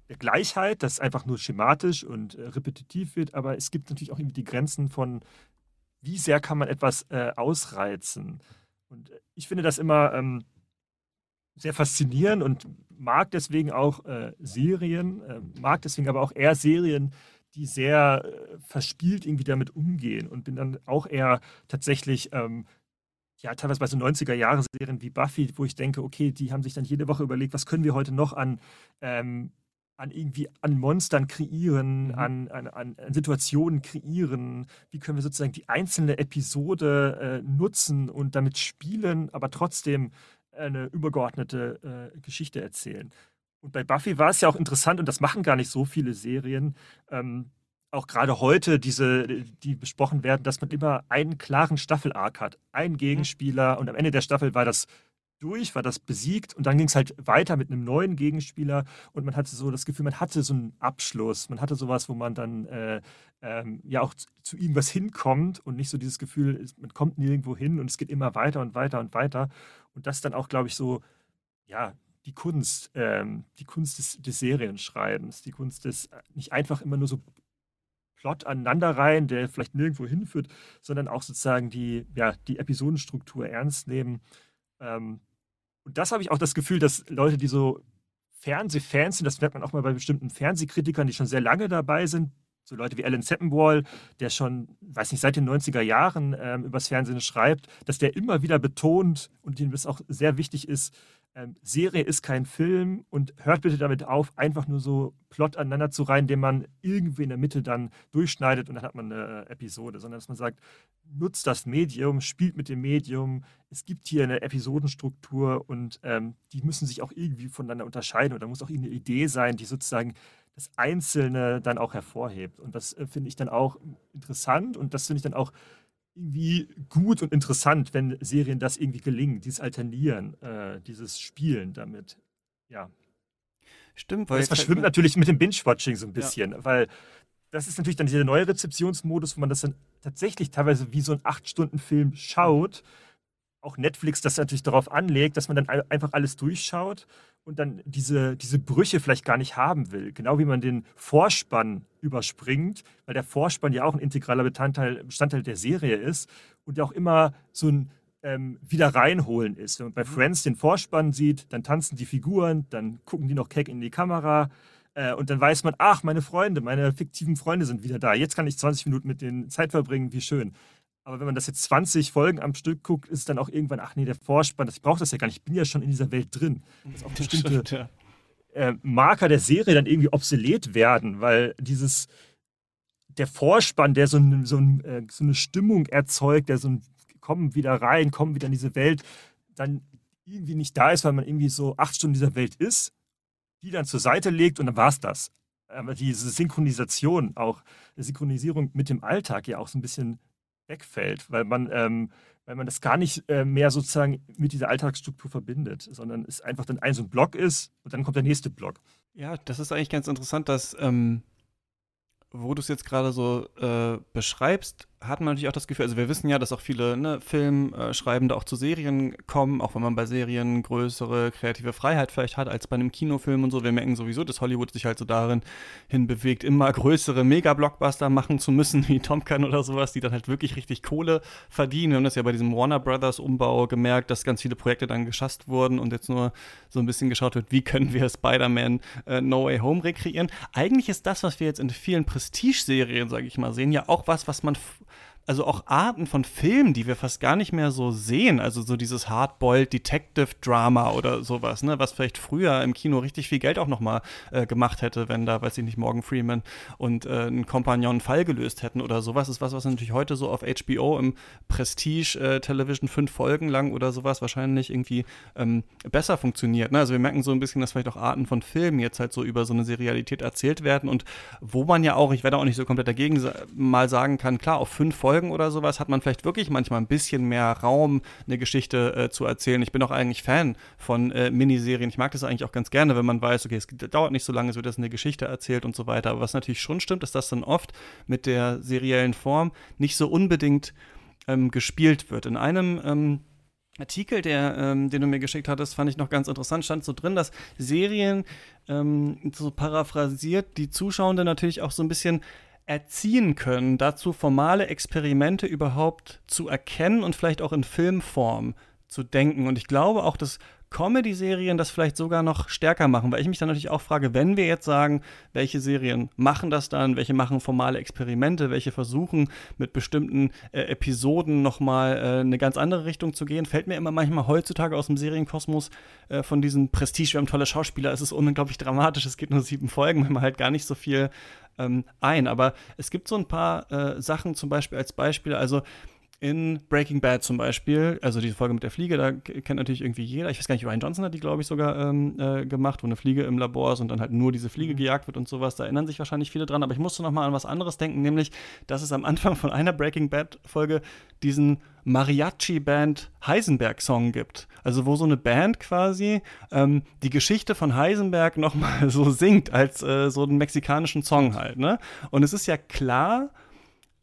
der Gleichheit, das einfach nur schematisch und äh, repetitiv wird, aber es gibt natürlich auch irgendwie die Grenzen von, wie sehr kann man etwas äh, ausreizen? Und ich finde das immer ähm, sehr faszinierend und mag deswegen auch äh, Serien, äh, mag deswegen aber auch eher Serien, die sehr äh, verspielt irgendwie damit umgehen und bin dann auch eher tatsächlich, ähm, ja, teilweise bei so 90er-Jahre-Serien wie Buffy, wo ich denke, okay, die haben sich dann jede Woche überlegt, was können wir heute noch an, ähm, an irgendwie an Monstern kreieren, mhm. an, an, an, Situationen kreieren, wie können wir sozusagen die einzelne Episode äh, nutzen und damit spielen, aber trotzdem eine übergeordnete äh, Geschichte erzählen. Und bei Buffy war es ja auch interessant, und das machen gar nicht so viele Serien, ähm, auch gerade heute diese, die besprochen werden, dass man immer einen klaren Staffel-Arc hat. Einen mhm. Gegenspieler und am Ende der Staffel war das durch, war das besiegt und dann ging es halt weiter mit einem neuen Gegenspieler und man hatte so das Gefühl, man hatte so einen Abschluss, man hatte sowas, wo man dann äh, ähm, ja auch zu, zu irgendwas hinkommt und nicht so dieses Gefühl, man kommt nirgendwo hin und es geht immer weiter und weiter und weiter und das dann auch, glaube ich, so, ja, die Kunst, ähm, die Kunst des, des Serienschreibens, die Kunst des äh, nicht einfach immer nur so Plot aneinanderreihen, der vielleicht nirgendwo hinführt, sondern auch sozusagen die, ja, die Episodenstruktur ernst nehmen. Ähm, und das habe ich auch das Gefühl, dass Leute, die so Fernsehfans sind, das merkt man auch mal bei bestimmten Fernsehkritikern, die schon sehr lange dabei sind, so Leute wie Alan Seppenwall, der schon, weiß nicht, seit den 90er Jahren ähm, übers Fernsehen schreibt, dass der immer wieder betont und dem das auch sehr wichtig ist, ähm, Serie ist kein Film und hört bitte damit auf, einfach nur so Plot aneinander zu reihen, den man irgendwie in der Mitte dann durchschneidet und dann hat man eine Episode, sondern dass man sagt, nutzt das Medium, spielt mit dem Medium, es gibt hier eine Episodenstruktur und ähm, die müssen sich auch irgendwie voneinander unterscheiden und da muss auch irgendeine Idee sein, die sozusagen das Einzelne dann auch hervorhebt. Und das äh, finde ich dann auch interessant und das finde ich dann auch irgendwie gut und interessant, wenn Serien das irgendwie gelingen, dieses Alternieren, äh, dieses Spielen damit. Ja. Stimmt, weil. Es verschwimmt natürlich mit dem Binge-Watching so ein bisschen, ja. weil das ist natürlich dann dieser neue Rezeptionsmodus, wo man das dann tatsächlich teilweise wie so ein 8-Stunden-Film schaut. Auch Netflix das natürlich darauf anlegt, dass man dann einfach alles durchschaut und dann diese, diese Brüche vielleicht gar nicht haben will. Genau wie man den Vorspann überspringt, weil der Vorspann ja auch ein integraler Bestandteil, Bestandteil der Serie ist und ja auch immer so ein ähm, wieder reinholen ist. Wenn man bei mhm. Friends den Vorspann sieht, dann tanzen die Figuren, dann gucken die noch keck in die Kamera äh, und dann weiß man, ach, meine Freunde, meine fiktiven Freunde sind wieder da. Jetzt kann ich 20 Minuten mit denen Zeit verbringen, wie schön. Aber wenn man das jetzt 20 Folgen am Stück guckt, ist dann auch irgendwann, ach nee, der Vorspann, ich brauche das ja gar nicht, ich bin ja schon in dieser Welt drin. Dass auch bestimmte stimmt, ja. äh, Marker der Serie dann irgendwie obsolet werden, weil dieses, der Vorspann, der so, ein, so, ein, äh, so eine Stimmung erzeugt, der so ein, kommen wieder rein, kommen wieder in diese Welt, dann irgendwie nicht da ist, weil man irgendwie so acht Stunden in dieser Welt ist, die dann zur Seite legt und dann war es das. Aber diese Synchronisation, auch Synchronisierung mit dem Alltag ja auch so ein bisschen wegfällt, weil man, ähm, weil man das gar nicht äh, mehr sozusagen mit dieser Alltagsstruktur verbindet, sondern es einfach dann ein so ein Block ist und dann kommt der nächste Block. Ja, das ist eigentlich ganz interessant, dass ähm, wo du es jetzt gerade so äh, beschreibst, hat man natürlich auch das Gefühl, also wir wissen ja, dass auch viele ne, Filmschreibende auch zu Serien kommen, auch wenn man bei Serien größere kreative Freiheit vielleicht hat als bei einem Kinofilm und so. Wir merken sowieso, dass Hollywood sich halt so darin hinbewegt, immer größere Mega-Blockbuster machen zu müssen, wie Tom Gun oder sowas, die dann halt wirklich richtig Kohle verdienen. Wir haben das ja bei diesem Warner Brothers Umbau gemerkt, dass ganz viele Projekte dann geschasst wurden und jetzt nur so ein bisschen geschaut wird, wie können wir Spider-Man äh, No Way Home rekreieren. Eigentlich ist das, was wir jetzt in vielen Prestige-Serien, sage ich mal, sehen, ja auch was, was man also auch Arten von Filmen, die wir fast gar nicht mehr so sehen. Also so dieses Hardboiled Detective Drama oder sowas, ne, was vielleicht früher im Kino richtig viel Geld auch noch mal äh, gemacht hätte, wenn da, weiß ich nicht, Morgan Freeman und äh, ein Kompagnon einen Fall gelöst hätten oder sowas. Ist was, was natürlich heute so auf HBO im Prestige äh, Television fünf Folgen lang oder sowas wahrscheinlich irgendwie ähm, besser funktioniert. Ne? Also wir merken so ein bisschen, dass vielleicht auch Arten von Filmen jetzt halt so über so eine Serialität erzählt werden und wo man ja auch, ich werde auch nicht so komplett dagegen mal sagen kann, klar, auf fünf Folgen Folgen oder sowas hat man vielleicht wirklich manchmal ein bisschen mehr Raum, eine Geschichte äh, zu erzählen. Ich bin auch eigentlich Fan von äh, Miniserien. Ich mag das eigentlich auch ganz gerne, wenn man weiß, okay, es dauert nicht so lange, es wird das eine Geschichte erzählt und so weiter. Aber was natürlich schon stimmt, ist, dass dann oft mit der seriellen Form nicht so unbedingt ähm, gespielt wird. In einem ähm, Artikel, der, ähm, den du mir geschickt hattest, fand ich noch ganz interessant. Stand so drin, dass Serien, ähm, so paraphrasiert, die Zuschauenden natürlich auch so ein bisschen erziehen können, dazu formale Experimente überhaupt zu erkennen und vielleicht auch in Filmform zu denken. Und ich glaube auch, dass Comedy-Serien das vielleicht sogar noch stärker machen, weil ich mich dann natürlich auch frage, wenn wir jetzt sagen, welche Serien machen das dann, welche machen formale Experimente, welche versuchen mit bestimmten äh, Episoden nochmal äh, eine ganz andere Richtung zu gehen, fällt mir immer manchmal heutzutage aus dem Serienkosmos äh, von diesem Prestige, wir haben tolle Schauspieler, es ist unglaublich dramatisch, es geht nur sieben Folgen, wenn man halt gar nicht so viel ähm, ein. Aber es gibt so ein paar äh, Sachen, zum Beispiel als Beispiel, also in Breaking Bad zum Beispiel, also diese Folge mit der Fliege, da kennt natürlich irgendwie jeder. Ich weiß gar nicht, Ryan Johnson hat die, glaube ich, sogar ähm, äh, gemacht, wo eine Fliege im Labor ist und dann halt nur diese Fliege mhm. gejagt wird und sowas. Da erinnern sich wahrscheinlich viele dran. Aber ich musste noch mal an was anderes denken, nämlich, dass es am Anfang von einer Breaking Bad-Folge diesen Mariachi-Band Heisenberg-Song gibt. Also wo so eine Band quasi ähm, die Geschichte von Heisenberg noch mal so singt als äh, so einen mexikanischen Song halt. Ne? Und es ist ja klar,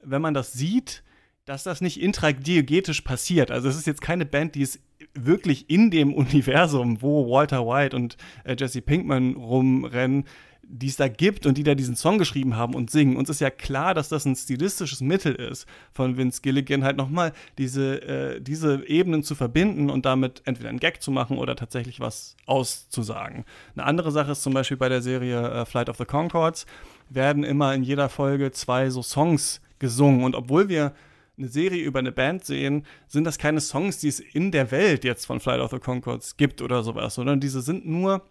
wenn man das sieht, dass das nicht intradiegetisch passiert. Also es ist jetzt keine Band, die es wirklich in dem Universum, wo Walter White und äh, Jesse Pinkman rumrennen, die es da gibt und die da diesen Song geschrieben haben und singen. Uns ist ja klar, dass das ein stilistisches Mittel ist von Vince Gilligan, halt nochmal diese, äh, diese Ebenen zu verbinden und damit entweder einen Gag zu machen oder tatsächlich was auszusagen. Eine andere Sache ist zum Beispiel bei der Serie äh, Flight of the Concords werden immer in jeder Folge zwei so Songs gesungen und obwohl wir eine Serie über eine Band sehen, sind das keine Songs, die es in der Welt jetzt von Flight of the Concords gibt oder sowas, sondern diese sind nur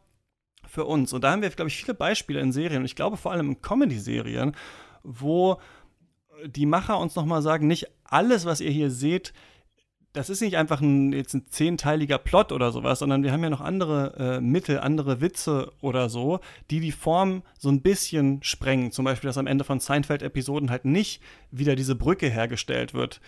für uns. Und da haben wir, glaube ich, viele Beispiele in Serien, und ich glaube vor allem in Comedy-Serien, wo die Macher uns nochmal sagen, nicht alles, was ihr hier seht, das ist nicht einfach ein, jetzt ein zehnteiliger Plot oder sowas, sondern wir haben ja noch andere äh, Mittel, andere Witze oder so, die die Form so ein bisschen sprengen. Zum Beispiel, dass am Ende von Seinfeld-Episoden halt nicht wieder diese Brücke hergestellt wird,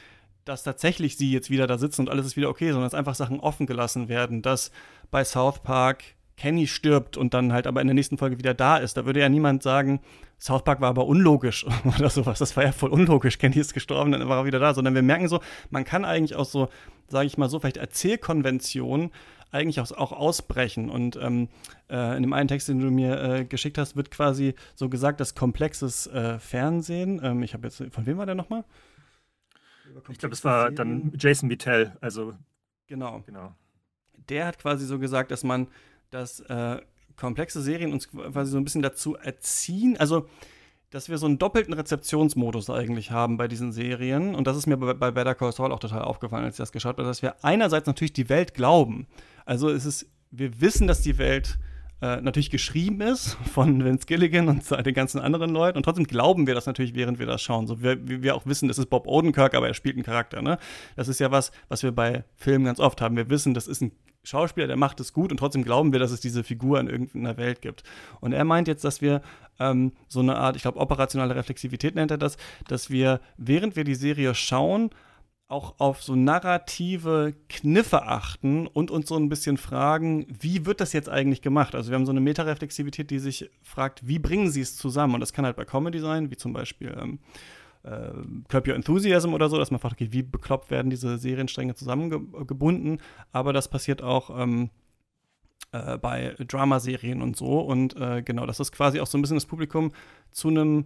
dass tatsächlich sie jetzt wieder da sitzen und alles ist wieder okay, sondern dass einfach Sachen offen gelassen werden, dass bei South Park Kenny stirbt und dann halt aber in der nächsten Folge wieder da ist. Da würde ja niemand sagen, South Park war aber unlogisch oder sowas. Das war ja voll unlogisch. Kenny ist gestorben, dann war er wieder da. Sondern wir merken so, man kann eigentlich aus so, sage ich mal so, vielleicht Erzählkonventionen eigentlich auch, auch ausbrechen. Und ähm, äh, in dem einen Text, den du mir äh, geschickt hast, wird quasi so gesagt, dass komplexes äh, Fernsehen, ähm, ich habe jetzt, von wem war der nochmal? Ich glaube, das war dann Jason Vittel, also. Genau. genau. Der hat quasi so gesagt, dass man dass äh, komplexe Serien uns quasi so ein bisschen dazu erziehen, also dass wir so einen doppelten Rezeptionsmodus eigentlich haben bei diesen Serien. Und das ist mir bei, bei Better Call Saul auch total aufgefallen, als ich das geschaut habe, dass wir einerseits natürlich die Welt glauben. Also es ist, wir wissen, dass die Welt äh, natürlich geschrieben ist von Vince Gilligan und den ganzen anderen Leuten. Und trotzdem glauben wir das natürlich, während wir das schauen. So wir, wir auch wissen, das ist Bob Odenkirk, aber er spielt einen Charakter. Ne? Das ist ja was, was wir bei Filmen ganz oft haben. Wir wissen, das ist ein Schauspieler, der macht es gut und trotzdem glauben wir, dass es diese Figur in irgendeiner Welt gibt. Und er meint jetzt, dass wir ähm, so eine Art, ich glaube, operationale Reflexivität nennt er das, dass wir, während wir die Serie schauen, auch auf so narrative Kniffe achten und uns so ein bisschen fragen, wie wird das jetzt eigentlich gemacht? Also wir haben so eine Metareflexivität, die sich fragt, wie bringen sie es zusammen? Und das kann halt bei Comedy sein, wie zum Beispiel ähm, äh, Curb Your Enthusiasm oder so, dass man fragt, okay, wie bekloppt werden diese Serienstränge zusammengebunden? Aber das passiert auch ähm, äh, bei Dramaserien und so. Und äh, genau, das ist quasi auch so ein bisschen das Publikum zu einem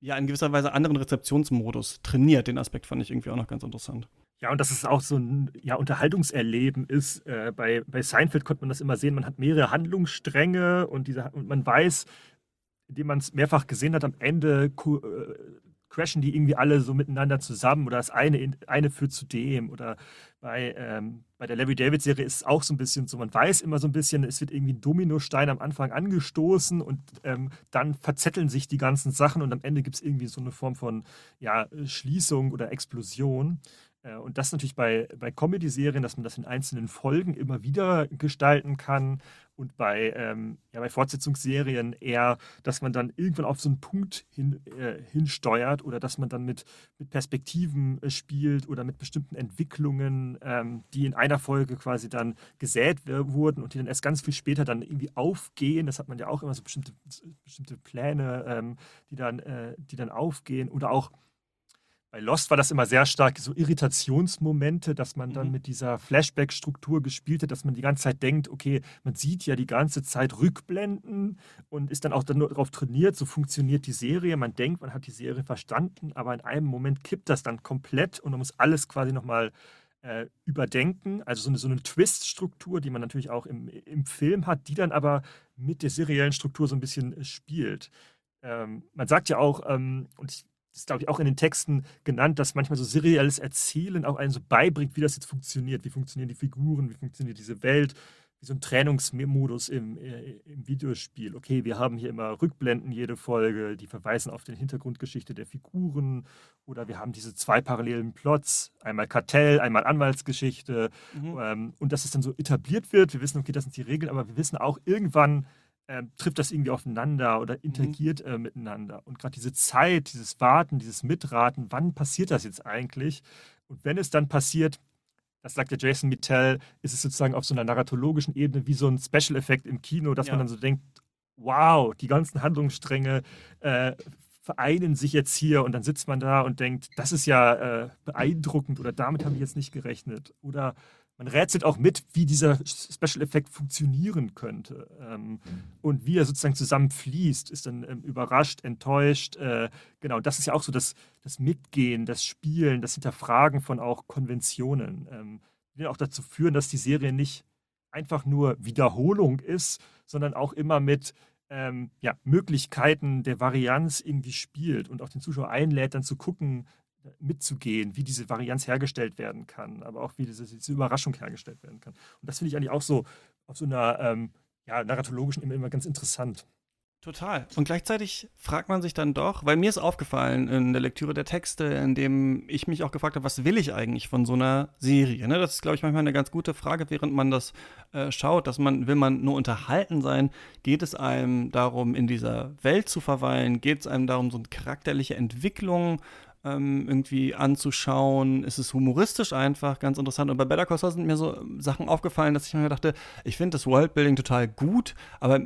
ja, in gewisser Weise anderen Rezeptionsmodus trainiert. Den Aspekt fand ich irgendwie auch noch ganz interessant. Ja, und dass es auch so ein ja, Unterhaltungserleben ist. Äh, bei, bei Seinfeld konnte man das immer sehen. Man hat mehrere Handlungsstränge und, diese, und man weiß, indem man es mehrfach gesehen hat, am Ende äh, crashen die irgendwie alle so miteinander zusammen oder das eine, eine führt zu dem. Oder bei, ähm, bei der Larry David-Serie ist es auch so ein bisschen so, man weiß immer so ein bisschen, es wird irgendwie ein Dominostein am Anfang angestoßen und ähm, dann verzetteln sich die ganzen Sachen und am Ende gibt es irgendwie so eine Form von ja, Schließung oder Explosion. Äh, und das natürlich bei, bei Comedy-Serien, dass man das in einzelnen Folgen immer wieder gestalten kann. Und bei, ähm, ja, bei Fortsetzungsserien eher, dass man dann irgendwann auf so einen Punkt hin, äh, hinsteuert oder dass man dann mit, mit Perspektiven äh, spielt oder mit bestimmten Entwicklungen, ähm, die in einer Folge quasi dann gesät wurden und die dann erst ganz viel später dann irgendwie aufgehen. Das hat man ja auch immer so bestimmte, bestimmte Pläne, ähm, die, dann, äh, die dann aufgehen oder auch bei Lost war das immer sehr stark so Irritationsmomente, dass man dann mhm. mit dieser Flashback-Struktur gespielt hat, dass man die ganze Zeit denkt, okay, man sieht ja die ganze Zeit Rückblenden und ist dann auch dann nur darauf trainiert, so funktioniert die Serie. Man denkt, man hat die Serie verstanden, aber in einem Moment kippt das dann komplett und man muss alles quasi nochmal äh, überdenken. Also so eine, so eine Twist-Struktur, die man natürlich auch im, im Film hat, die dann aber mit der seriellen Struktur so ein bisschen äh, spielt. Ähm, man sagt ja auch, ähm, und ich ist, glaube ich, auch in den Texten genannt, dass manchmal so serielles Erzählen auch einen so beibringt, wie das jetzt funktioniert. Wie funktionieren die Figuren, wie funktioniert diese Welt, wie so ein Trainingsmodus im, äh, im Videospiel. Okay, wir haben hier immer Rückblenden jede Folge, die verweisen auf die Hintergrundgeschichte der Figuren oder wir haben diese zwei parallelen Plots, einmal Kartell, einmal Anwaltsgeschichte mhm. ähm, und dass es dann so etabliert wird. Wir wissen, okay, das sind die Regeln, aber wir wissen auch irgendwann, äh, trifft das irgendwie aufeinander oder mhm. interagiert mhm. äh, miteinander. Und gerade diese Zeit, dieses Warten, dieses Mitraten, wann passiert das jetzt eigentlich? Und wenn es dann passiert, das sagt der Jason Mittel, ist es sozusagen auf so einer narratologischen Ebene wie so ein Special-Effekt im Kino, dass ja. man dann so denkt, wow, die ganzen Handlungsstränge äh, vereinen sich jetzt hier und dann sitzt man da und denkt, das ist ja äh, beeindruckend oder damit habe ich jetzt nicht gerechnet. Oder man rätselt auch mit, wie dieser Special-Effekt funktionieren könnte ähm, und wie er sozusagen zusammenfließt, ist dann ähm, überrascht, enttäuscht. Äh, genau, das ist ja auch so das, das Mitgehen, das Spielen, das Hinterfragen von auch Konventionen, ähm, die auch dazu führen, dass die Serie nicht einfach nur Wiederholung ist, sondern auch immer mit ähm, ja, Möglichkeiten der Varianz irgendwie spielt und auch den Zuschauer einlädt, dann zu gucken, mitzugehen, wie diese Varianz hergestellt werden kann, aber auch wie diese, diese Überraschung hergestellt werden kann. Und das finde ich eigentlich auch so auf so einer ähm, ja, narratologischen Ebene immer ganz interessant. Total. Und gleichzeitig fragt man sich dann doch, weil mir ist aufgefallen in der Lektüre der Texte, in dem ich mich auch gefragt habe, was will ich eigentlich von so einer Serie? Ne? Das ist, glaube ich, manchmal eine ganz gute Frage, während man das äh, schaut, dass man, will man nur unterhalten sein? Geht es einem darum, in dieser Welt zu verweilen? Geht es einem darum, so eine charakterliche Entwicklung ähm, irgendwie anzuschauen. Es ist humoristisch einfach, ganz interessant. Und bei Better Call Saul sind mir so Sachen aufgefallen, dass ich mir dachte, ich finde das Worldbuilding total gut, aber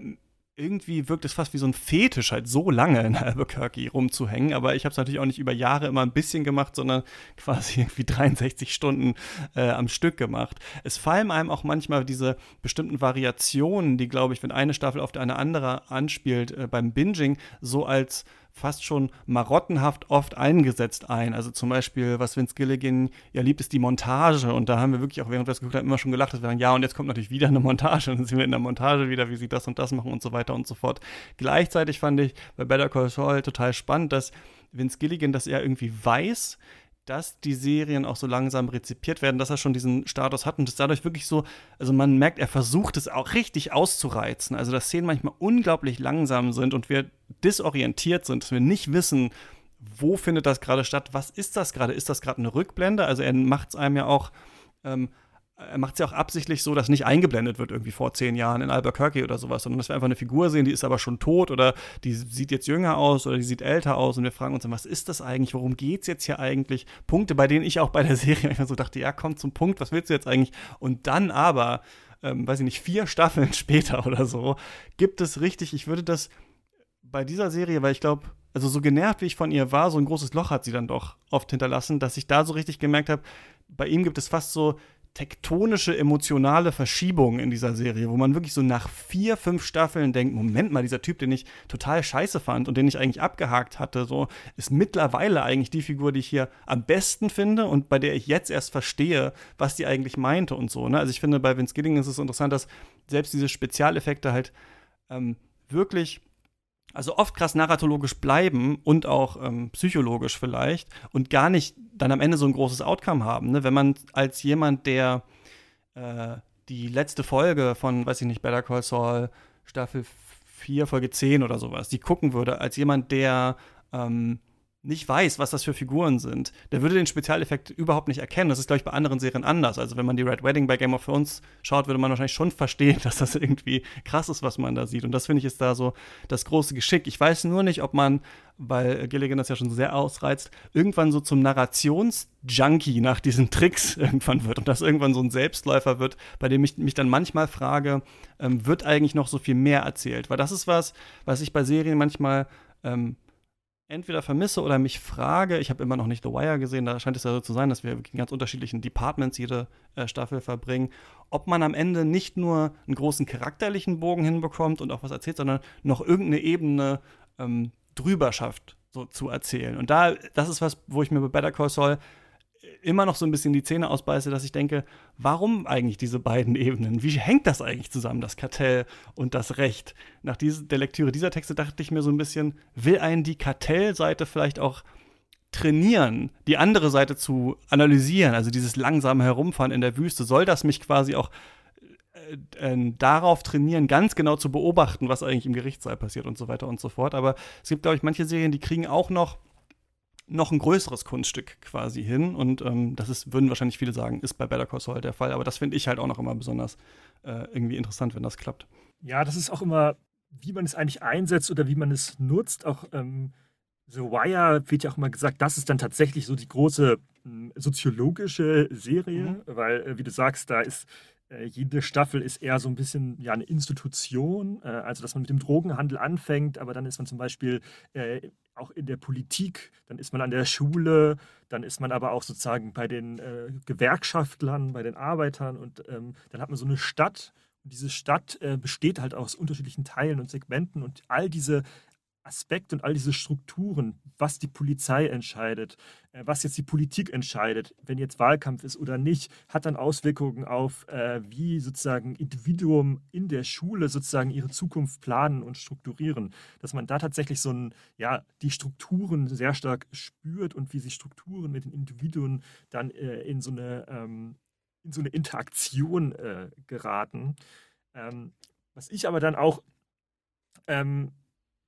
irgendwie wirkt es fast wie so ein Fetisch, halt so lange in Albuquerque rumzuhängen. Aber ich habe es natürlich auch nicht über Jahre immer ein bisschen gemacht, sondern quasi irgendwie 63 Stunden äh, am Stück gemacht. Es fallen einem auch manchmal diese bestimmten Variationen, die, glaube ich, wenn eine Staffel auf eine andere anspielt, äh, beim Binging, so als fast schon marottenhaft oft eingesetzt ein. Also zum Beispiel, was Vince Gilligan ja liebt, ist die Montage. Und da haben wir wirklich auch, während wir das geguckt haben, immer schon gelacht, dass wir sagen, ja, und jetzt kommt natürlich wieder eine Montage. Und dann sind wir in der Montage wieder, wie sie das und das machen und so weiter und so fort. Gleichzeitig fand ich bei Better Call Saul total spannend, dass Vince Gilligan das ja irgendwie weiß, dass die Serien auch so langsam rezipiert werden, dass er schon diesen Status hat und es dadurch wirklich so, also man merkt, er versucht es auch richtig auszureizen. Also dass Szenen manchmal unglaublich langsam sind und wir disorientiert sind, dass wir nicht wissen, wo findet das gerade statt, was ist das gerade? Ist das gerade eine Rückblende? Also er macht es einem ja auch ähm, er macht es ja auch absichtlich so, dass nicht eingeblendet wird irgendwie vor zehn Jahren in Albuquerque oder sowas, sondern dass wir einfach eine Figur sehen, die ist aber schon tot oder die sieht jetzt jünger aus oder die sieht älter aus und wir fragen uns dann, was ist das eigentlich, worum geht es jetzt hier eigentlich? Punkte, bei denen ich auch bei der Serie einfach so dachte, ja, komm zum Punkt, was willst du jetzt eigentlich? Und dann aber, ähm, weiß ich nicht, vier Staffeln später oder so, gibt es richtig, ich würde das bei dieser Serie, weil ich glaube, also so genervt wie ich von ihr war, so ein großes Loch hat sie dann doch oft hinterlassen, dass ich da so richtig gemerkt habe, bei ihm gibt es fast so tektonische emotionale Verschiebungen in dieser Serie, wo man wirklich so nach vier, fünf Staffeln denkt, Moment mal, dieser Typ, den ich total scheiße fand und den ich eigentlich abgehakt hatte, so ist mittlerweile eigentlich die Figur, die ich hier am besten finde und bei der ich jetzt erst verstehe, was die eigentlich meinte und so. Ne? Also ich finde, bei Vince Gilling ist es interessant, dass selbst diese Spezialeffekte halt ähm, wirklich also oft krass narratologisch bleiben und auch ähm, psychologisch vielleicht und gar nicht dann am Ende so ein großes Outcome haben. Ne? Wenn man als jemand, der äh, die letzte Folge von, weiß ich nicht, Better Call Saul, Staffel 4, Folge 10 oder sowas, die gucken würde, als jemand, der ähm, nicht weiß, was das für Figuren sind, der würde den Spezialeffekt überhaupt nicht erkennen. Das ist, glaube ich, bei anderen Serien anders. Also wenn man die Red Wedding bei Game of Thrones schaut, würde man wahrscheinlich schon verstehen, dass das irgendwie krass ist, was man da sieht. Und das finde ich ist da so das große Geschick. Ich weiß nur nicht, ob man, weil Gilligan das ja schon sehr ausreizt, irgendwann so zum Narrationsjunkie nach diesen Tricks irgendwann wird und das irgendwann so ein Selbstläufer wird, bei dem ich mich dann manchmal frage, ähm, wird eigentlich noch so viel mehr erzählt? Weil das ist was, was ich bei Serien manchmal ähm, entweder vermisse oder mich frage, ich habe immer noch nicht The Wire gesehen, da scheint es ja so zu sein, dass wir in ganz unterschiedlichen Departments jede äh, Staffel verbringen, ob man am Ende nicht nur einen großen charakterlichen Bogen hinbekommt und auch was erzählt, sondern noch irgendeine Ebene ähm, drüber schafft, so zu erzählen. Und da, das ist was, wo ich mir bei Better Call Saul immer noch so ein bisschen die Zähne ausbeiße, dass ich denke, warum eigentlich diese beiden Ebenen? Wie hängt das eigentlich zusammen, das Kartell und das Recht? Nach diese, der Lektüre dieser Texte dachte ich mir so ein bisschen, will einen die Kartellseite vielleicht auch trainieren, die andere Seite zu analysieren, also dieses langsame Herumfahren in der Wüste, soll das mich quasi auch äh, äh, darauf trainieren, ganz genau zu beobachten, was eigentlich im Gerichtssaal passiert und so weiter und so fort. Aber es gibt, glaube ich, manche Serien, die kriegen auch noch noch ein größeres Kunststück quasi hin. Und ähm, das ist, würden wahrscheinlich viele sagen, ist bei Better Call Saul der Fall. Aber das finde ich halt auch noch immer besonders äh, irgendwie interessant, wenn das klappt. Ja, das ist auch immer, wie man es eigentlich einsetzt oder wie man es nutzt. Auch ähm, The Wire wird ja auch immer gesagt, das ist dann tatsächlich so die große soziologische Serie, mhm. weil, äh, wie du sagst, da ist äh, jede Staffel ist eher so ein bisschen ja, eine Institution, äh, also dass man mit dem Drogenhandel anfängt, aber dann ist man zum Beispiel äh, auch in der Politik, dann ist man an der Schule, dann ist man aber auch sozusagen bei den äh, Gewerkschaftlern, bei den Arbeitern und ähm, dann hat man so eine Stadt. Und diese Stadt äh, besteht halt aus unterschiedlichen Teilen und Segmenten und all diese Aspekte und all diese Strukturen, was die Polizei entscheidet, äh, was jetzt die Politik entscheidet, wenn jetzt Wahlkampf ist oder nicht, hat dann Auswirkungen auf, äh, wie sozusagen Individuum in der Schule sozusagen ihre Zukunft planen und strukturieren. Dass man da tatsächlich so ein, ja, die Strukturen sehr stark spürt und wie sich Strukturen mit den Individuen dann äh, in, so eine, ähm, in so eine Interaktion geraten. Ähm, was ich aber dann auch ähm,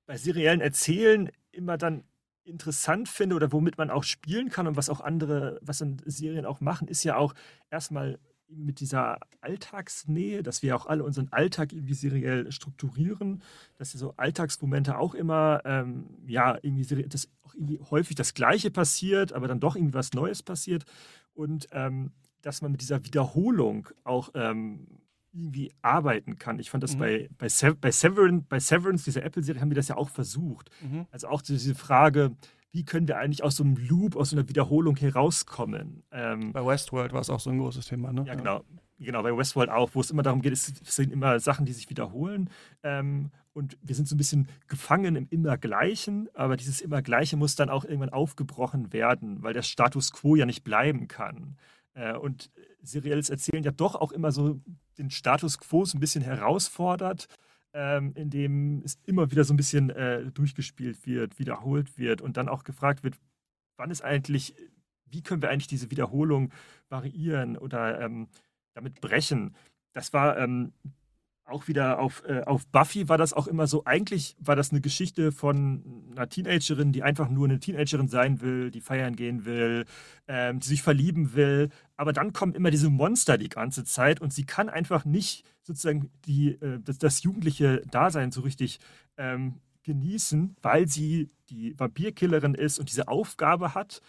bei seriellen Erzählen immer dann interessant finde oder womit man auch spielen kann und was auch andere, was in Serien auch machen, ist ja auch erstmal mit dieser Alltagsnähe, dass wir auch alle unseren Alltag irgendwie seriell strukturieren, dass so Alltagsmomente auch immer, ähm, ja, irgendwie, dass auch irgendwie häufig das Gleiche passiert, aber dann doch irgendwie was Neues passiert. Und ähm, dass man mit dieser Wiederholung auch ähm, irgendwie arbeiten kann. Ich fand das mhm. bei, bei, Se bei, Severin, bei Severance, dieser Apple-Serie, haben wir das ja auch versucht. Mhm. Also auch diese Frage, wie können wir eigentlich aus so einem Loop, aus so einer Wiederholung herauskommen? Ähm, bei Westworld war es auch so ein großes Thema, ne? Ja, genau. Genau, bei Westworld auch, wo es immer darum geht, es sind immer Sachen, die sich wiederholen. Ähm, und wir sind so ein bisschen gefangen im Immergleichen, aber dieses Immergleiche muss dann auch irgendwann aufgebrochen werden, weil der Status quo ja nicht bleiben kann. Äh, und serielles Erzählen ja doch auch immer so den Status quo so ein bisschen herausfordert, ähm, indem es immer wieder so ein bisschen äh, durchgespielt wird, wiederholt wird und dann auch gefragt wird, wann ist eigentlich, wie können wir eigentlich diese Wiederholung variieren oder ähm, damit brechen. Das war ähm, auch wieder auf, äh, auf Buffy war das auch immer so, eigentlich war das eine Geschichte von einer Teenagerin, die einfach nur eine Teenagerin sein will, die feiern gehen will, ähm, die sich verlieben will. Aber dann kommen immer diese Monster die ganze Zeit und sie kann einfach nicht sozusagen die, äh, das, das, jugendliche Dasein so richtig ähm, genießen, weil sie die Vampirkillerin ist und diese Aufgabe hat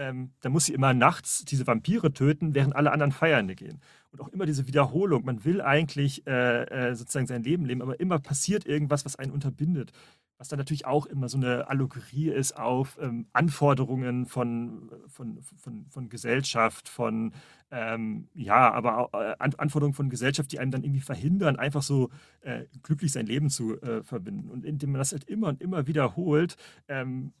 ähm, da muss sie immer nachts diese Vampire töten, während alle anderen feiern gehen. Und auch immer diese Wiederholung. Man will eigentlich äh, äh, sozusagen sein Leben leben, aber immer passiert irgendwas, was einen unterbindet. Was dann natürlich auch immer so eine Allegorie ist auf ähm, Anforderungen von, von, von, von Gesellschaft, von, ähm, ja, aber auch, äh, Anforderungen von Gesellschaft, die einem dann irgendwie verhindern, einfach so äh, glücklich sein Leben zu äh, verbinden. Und indem man das halt immer und immer wiederholt, ähm,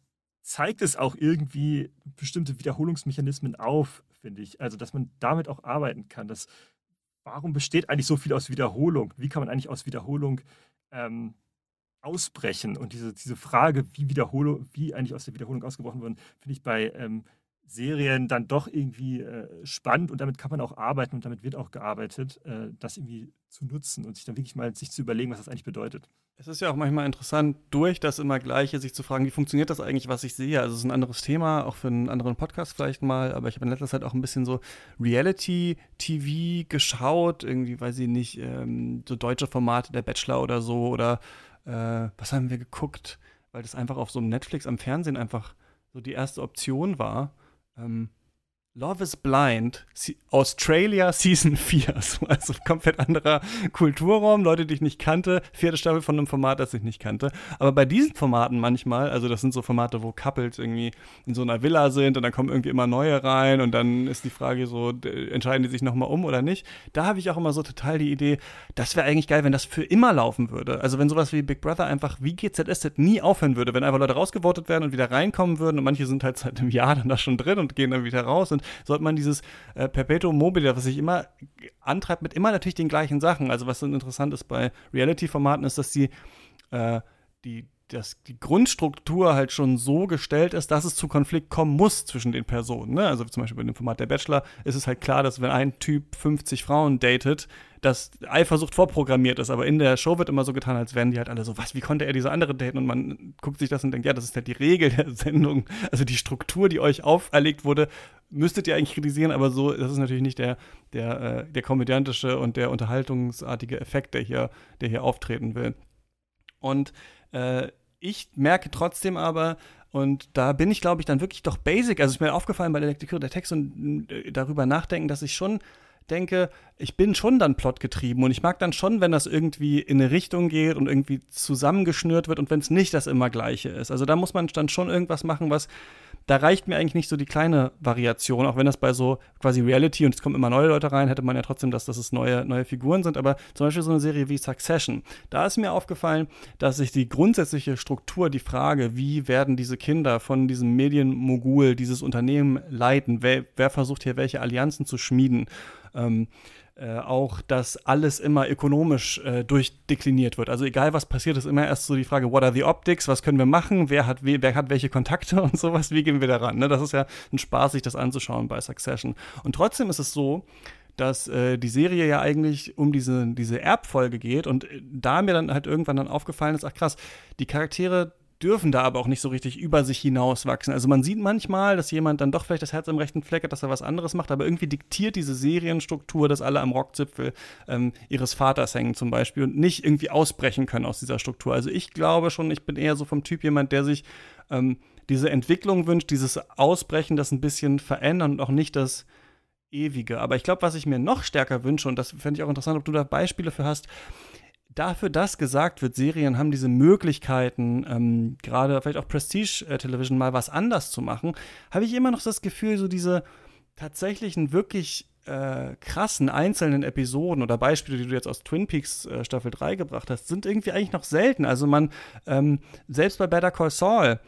zeigt es auch irgendwie bestimmte Wiederholungsmechanismen auf, finde ich. Also, dass man damit auch arbeiten kann. Dass, warum besteht eigentlich so viel aus Wiederholung? Wie kann man eigentlich aus Wiederholung ähm, ausbrechen? Und diese, diese Frage, wie, wie eigentlich aus der Wiederholung ausgebrochen wird, finde ich bei ähm, Serien dann doch irgendwie äh, spannend und damit kann man auch arbeiten und damit wird auch gearbeitet, äh, das irgendwie zu nutzen und sich dann wirklich mal sich zu überlegen, was das eigentlich bedeutet. Es ist ja auch manchmal interessant, durch das immer Gleiche sich zu fragen, wie funktioniert das eigentlich, was ich sehe. Also es ist ein anderes Thema, auch für einen anderen Podcast vielleicht mal, aber ich habe in letzter Zeit auch ein bisschen so Reality-TV geschaut, irgendwie, weiß ich nicht, ähm, so deutsche Formate, der Bachelor oder so, oder äh, was haben wir geguckt, weil das einfach auf so einem Netflix am Fernsehen einfach so die erste Option war. Ähm, Love is Blind, Australia Season 4. Also komplett anderer Kulturraum, Leute, die ich nicht kannte. Vierte Staffel von einem Format, das ich nicht kannte. Aber bei diesen Formaten manchmal, also das sind so Formate, wo Couples irgendwie in so einer Villa sind und dann kommen irgendwie immer neue rein und dann ist die Frage so, entscheiden die sich nochmal um oder nicht. Da habe ich auch immer so total die Idee, das wäre eigentlich geil, wenn das für immer laufen würde. Also wenn sowas wie Big Brother einfach wie GZSZ nie aufhören würde, wenn einfach Leute rausgevotet werden und wieder reinkommen würden und manche sind halt seit einem Jahr dann da schon drin und gehen dann wieder raus und sollte man dieses äh, Perpetuum mobile, was sich immer antreibt, mit immer natürlich den gleichen Sachen. Also was dann interessant ist bei Reality-Formaten, ist, dass die, äh, die dass die Grundstruktur halt schon so gestellt ist, dass es zu Konflikt kommen muss zwischen den Personen. Ne? Also zum Beispiel bei dem Format der Bachelor ist es halt klar, dass wenn ein Typ 50 Frauen datet, dass Eifersucht vorprogrammiert ist, aber in der Show wird immer so getan, als wären die halt alle so, was, wie konnte er diese andere daten? Und man guckt sich das und denkt, ja, das ist halt die Regel der Sendung, also die Struktur, die euch auferlegt wurde, müsstet ihr eigentlich kritisieren, aber so, das ist natürlich nicht der, der, äh, der komödiantische und der unterhaltungsartige Effekt, der hier, der hier auftreten will. Und äh, ich merke trotzdem aber, und da bin ich, glaube ich, dann wirklich doch basic. Also ist mir aufgefallen bei der Lektüre der Text und äh, darüber nachdenken, dass ich schon denke, ich bin schon dann plotgetrieben und ich mag dann schon, wenn das irgendwie in eine Richtung geht und irgendwie zusammengeschnürt wird und wenn es nicht das immer gleiche ist. Also da muss man dann schon irgendwas machen, was da reicht mir eigentlich nicht so die kleine Variation, auch wenn das bei so quasi Reality und es kommen immer neue Leute rein, hätte man ja trotzdem, dass, es neue, neue Figuren sind. Aber zum Beispiel so eine Serie wie Succession, da ist mir aufgefallen, dass sich die grundsätzliche Struktur, die Frage, wie werden diese Kinder von diesem Medienmogul dieses Unternehmen leiten, wer, wer versucht hier welche Allianzen zu schmieden, ähm, äh, auch, dass alles immer ökonomisch äh, durchdekliniert wird. Also egal was passiert, ist immer erst so die Frage, what are the optics, was können wir machen, wer hat, wer hat welche Kontakte und sowas, wie gehen wir daran. Ne? Das ist ja ein Spaß, sich das anzuschauen bei Succession. Und trotzdem ist es so, dass äh, die Serie ja eigentlich um diese, diese Erbfolge geht und äh, da mir dann halt irgendwann dann aufgefallen ist, ach krass, die Charaktere dürfen da aber auch nicht so richtig über sich hinauswachsen. Also man sieht manchmal, dass jemand dann doch vielleicht das Herz im rechten Fleck hat, dass er was anderes macht, aber irgendwie diktiert diese Serienstruktur, dass alle am Rockzipfel ähm, ihres Vaters hängen zum Beispiel und nicht irgendwie ausbrechen können aus dieser Struktur. Also ich glaube schon, ich bin eher so vom Typ jemand, der sich ähm, diese Entwicklung wünscht, dieses Ausbrechen, das ein bisschen verändern und auch nicht das Ewige. Aber ich glaube, was ich mir noch stärker wünsche, und das fände ich auch interessant, ob du da Beispiele für hast, dafür, dass gesagt wird, Serien haben diese Möglichkeiten, ähm, gerade vielleicht auch Prestige äh, mal was anders zu machen, habe ich immer noch das Gefühl, so diese tatsächlichen wirklich äh, krassen einzelnen Episoden oder Beispiele, die du jetzt aus Twin Peaks äh, Staffel 3 gebracht hast, sind irgendwie eigentlich noch selten. Also man, ähm, selbst bei Better Call Saul,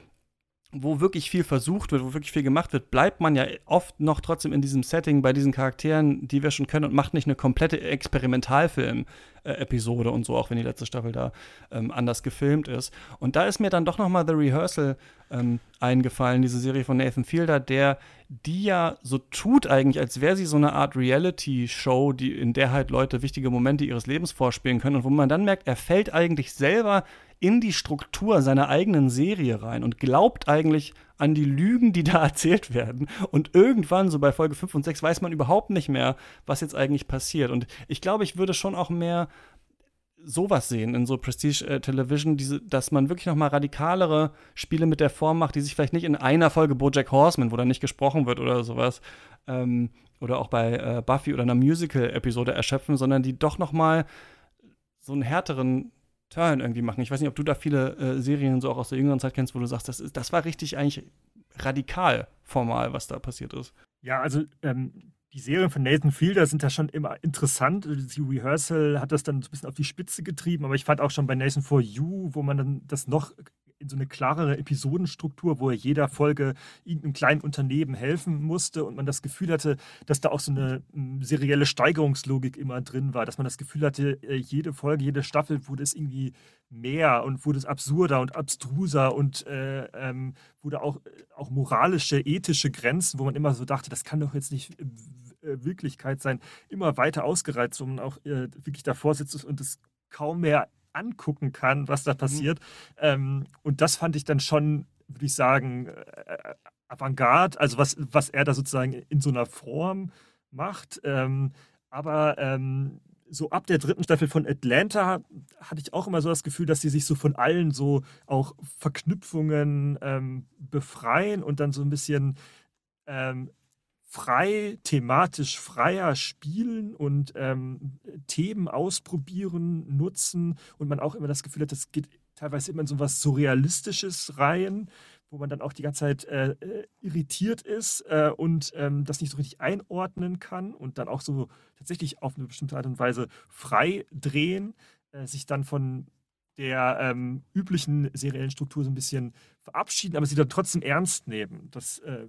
wo wirklich viel versucht wird, wo wirklich viel gemacht wird, bleibt man ja oft noch trotzdem in diesem Setting bei diesen Charakteren, die wir schon können und macht nicht eine komplette Experimentalfilm-Episode und so, auch wenn die letzte Staffel da ähm, anders gefilmt ist. Und da ist mir dann doch noch mal The Rehearsal ähm, eingefallen, diese Serie von Nathan Fielder, der die ja so tut eigentlich, als wäre sie so eine Art Reality-Show, die in der halt Leute wichtige Momente ihres Lebens vorspielen können und wo man dann merkt, er fällt eigentlich selber in die Struktur seiner eigenen Serie rein und glaubt eigentlich an die Lügen, die da erzählt werden. Und irgendwann, so bei Folge 5 und 6, weiß man überhaupt nicht mehr, was jetzt eigentlich passiert. Und ich glaube, ich würde schon auch mehr sowas sehen in so Prestige äh, Television, diese, dass man wirklich noch mal radikalere Spiele mit der Form macht, die sich vielleicht nicht in einer Folge BoJack Horseman, wo da nicht gesprochen wird oder sowas, ähm, oder auch bei äh, Buffy oder einer Musical-Episode erschöpfen, sondern die doch noch mal so einen härteren Turn irgendwie machen. Ich weiß nicht, ob du da viele äh, Serien so auch aus der jüngeren Zeit kennst, wo du sagst, das, ist, das war richtig eigentlich radikal formal, was da passiert ist. Ja, also ähm, die Serien von Nathan Fielder sind da schon immer interessant. Die Rehearsal hat das dann so ein bisschen auf die Spitze getrieben, aber ich fand auch schon bei Nathan for You, wo man dann das noch in so eine klarere Episodenstruktur, wo er jeder Folge irgendeinem kleinen Unternehmen helfen musste und man das Gefühl hatte, dass da auch so eine hm, serielle Steigerungslogik immer drin war, dass man das Gefühl hatte, äh, jede Folge, jede Staffel wurde es irgendwie mehr und wurde es absurder und abstruser und äh, ähm, wurde auch, auch moralische, ethische Grenzen, wo man immer so dachte, das kann doch jetzt nicht äh, Wirklichkeit sein, immer weiter ausgereizt, wo man auch äh, wirklich davor sitzt und es kaum mehr angucken kann, was da mhm. passiert. Mhm. Ähm, und das fand ich dann schon, würde ich sagen, äh, Avantgarde, also was, was er da sozusagen in so einer Form macht. Ähm, aber ähm, so ab der dritten Staffel von Atlanta hatte ich auch immer so das Gefühl, dass sie sich so von allen so auch Verknüpfungen ähm, befreien und dann so ein bisschen ähm, frei, thematisch freier spielen und ähm, Themen ausprobieren, nutzen und man auch immer das Gefühl hat, das geht teilweise immer in so was Surrealistisches rein, wo man dann auch die ganze Zeit äh, irritiert ist äh, und ähm, das nicht so richtig einordnen kann und dann auch so tatsächlich auf eine bestimmte Art und Weise frei drehen, äh, sich dann von der ähm, üblichen seriellen Struktur so ein bisschen verabschieden, aber sie dann trotzdem ernst nehmen. Das äh,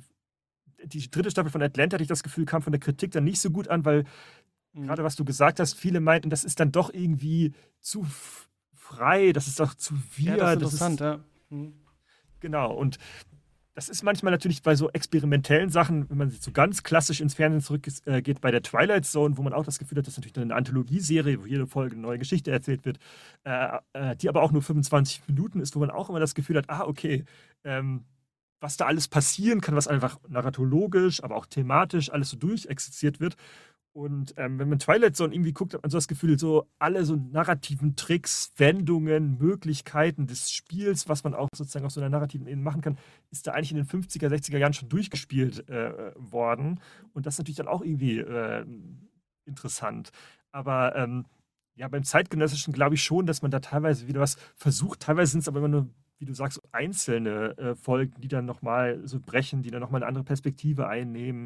die dritte Staffel von Atlanta, hatte ich das Gefühl, kam von der Kritik dann nicht so gut an, weil mhm. gerade was du gesagt hast, viele meinten, das ist dann doch irgendwie zu frei, das ist doch zu wir. Ja, das ist interessant, das ist, ja. Mhm. Genau, und das ist manchmal natürlich bei so experimentellen Sachen, wenn man so ganz klassisch ins Fernsehen zurückgeht, äh, bei der Twilight Zone, wo man auch das Gefühl hat, das ist natürlich eine Anthologieserie, wo jede Folge eine neue Geschichte erzählt wird, äh, äh, die aber auch nur 25 Minuten ist, wo man auch immer das Gefühl hat, ah, okay, ähm, was da alles passieren kann, was einfach narratologisch, aber auch thematisch alles so durchexistiert wird. Und ähm, wenn man Twilight Zone irgendwie guckt, hat man so das Gefühl, so alle so narrativen Tricks, Wendungen, Möglichkeiten des Spiels, was man auch sozusagen auf so einer narrativen Ebene machen kann, ist da eigentlich in den 50er, 60er Jahren schon durchgespielt äh, worden. Und das ist natürlich dann auch irgendwie äh, interessant. Aber ähm, ja, beim Zeitgenössischen glaube ich schon, dass man da teilweise wieder was versucht. Teilweise sind es aber immer nur, wie du sagst, einzelne äh, Folgen, die dann nochmal so brechen, die dann nochmal eine andere Perspektive einnehmen.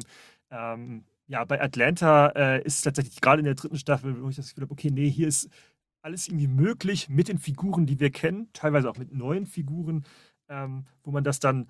Ähm, ja, bei Atlanta äh, ist es tatsächlich gerade in der dritten Staffel, wo ich das Gefühl habe, okay, nee, hier ist alles irgendwie möglich mit den Figuren, die wir kennen, teilweise auch mit neuen Figuren, ähm, wo man das dann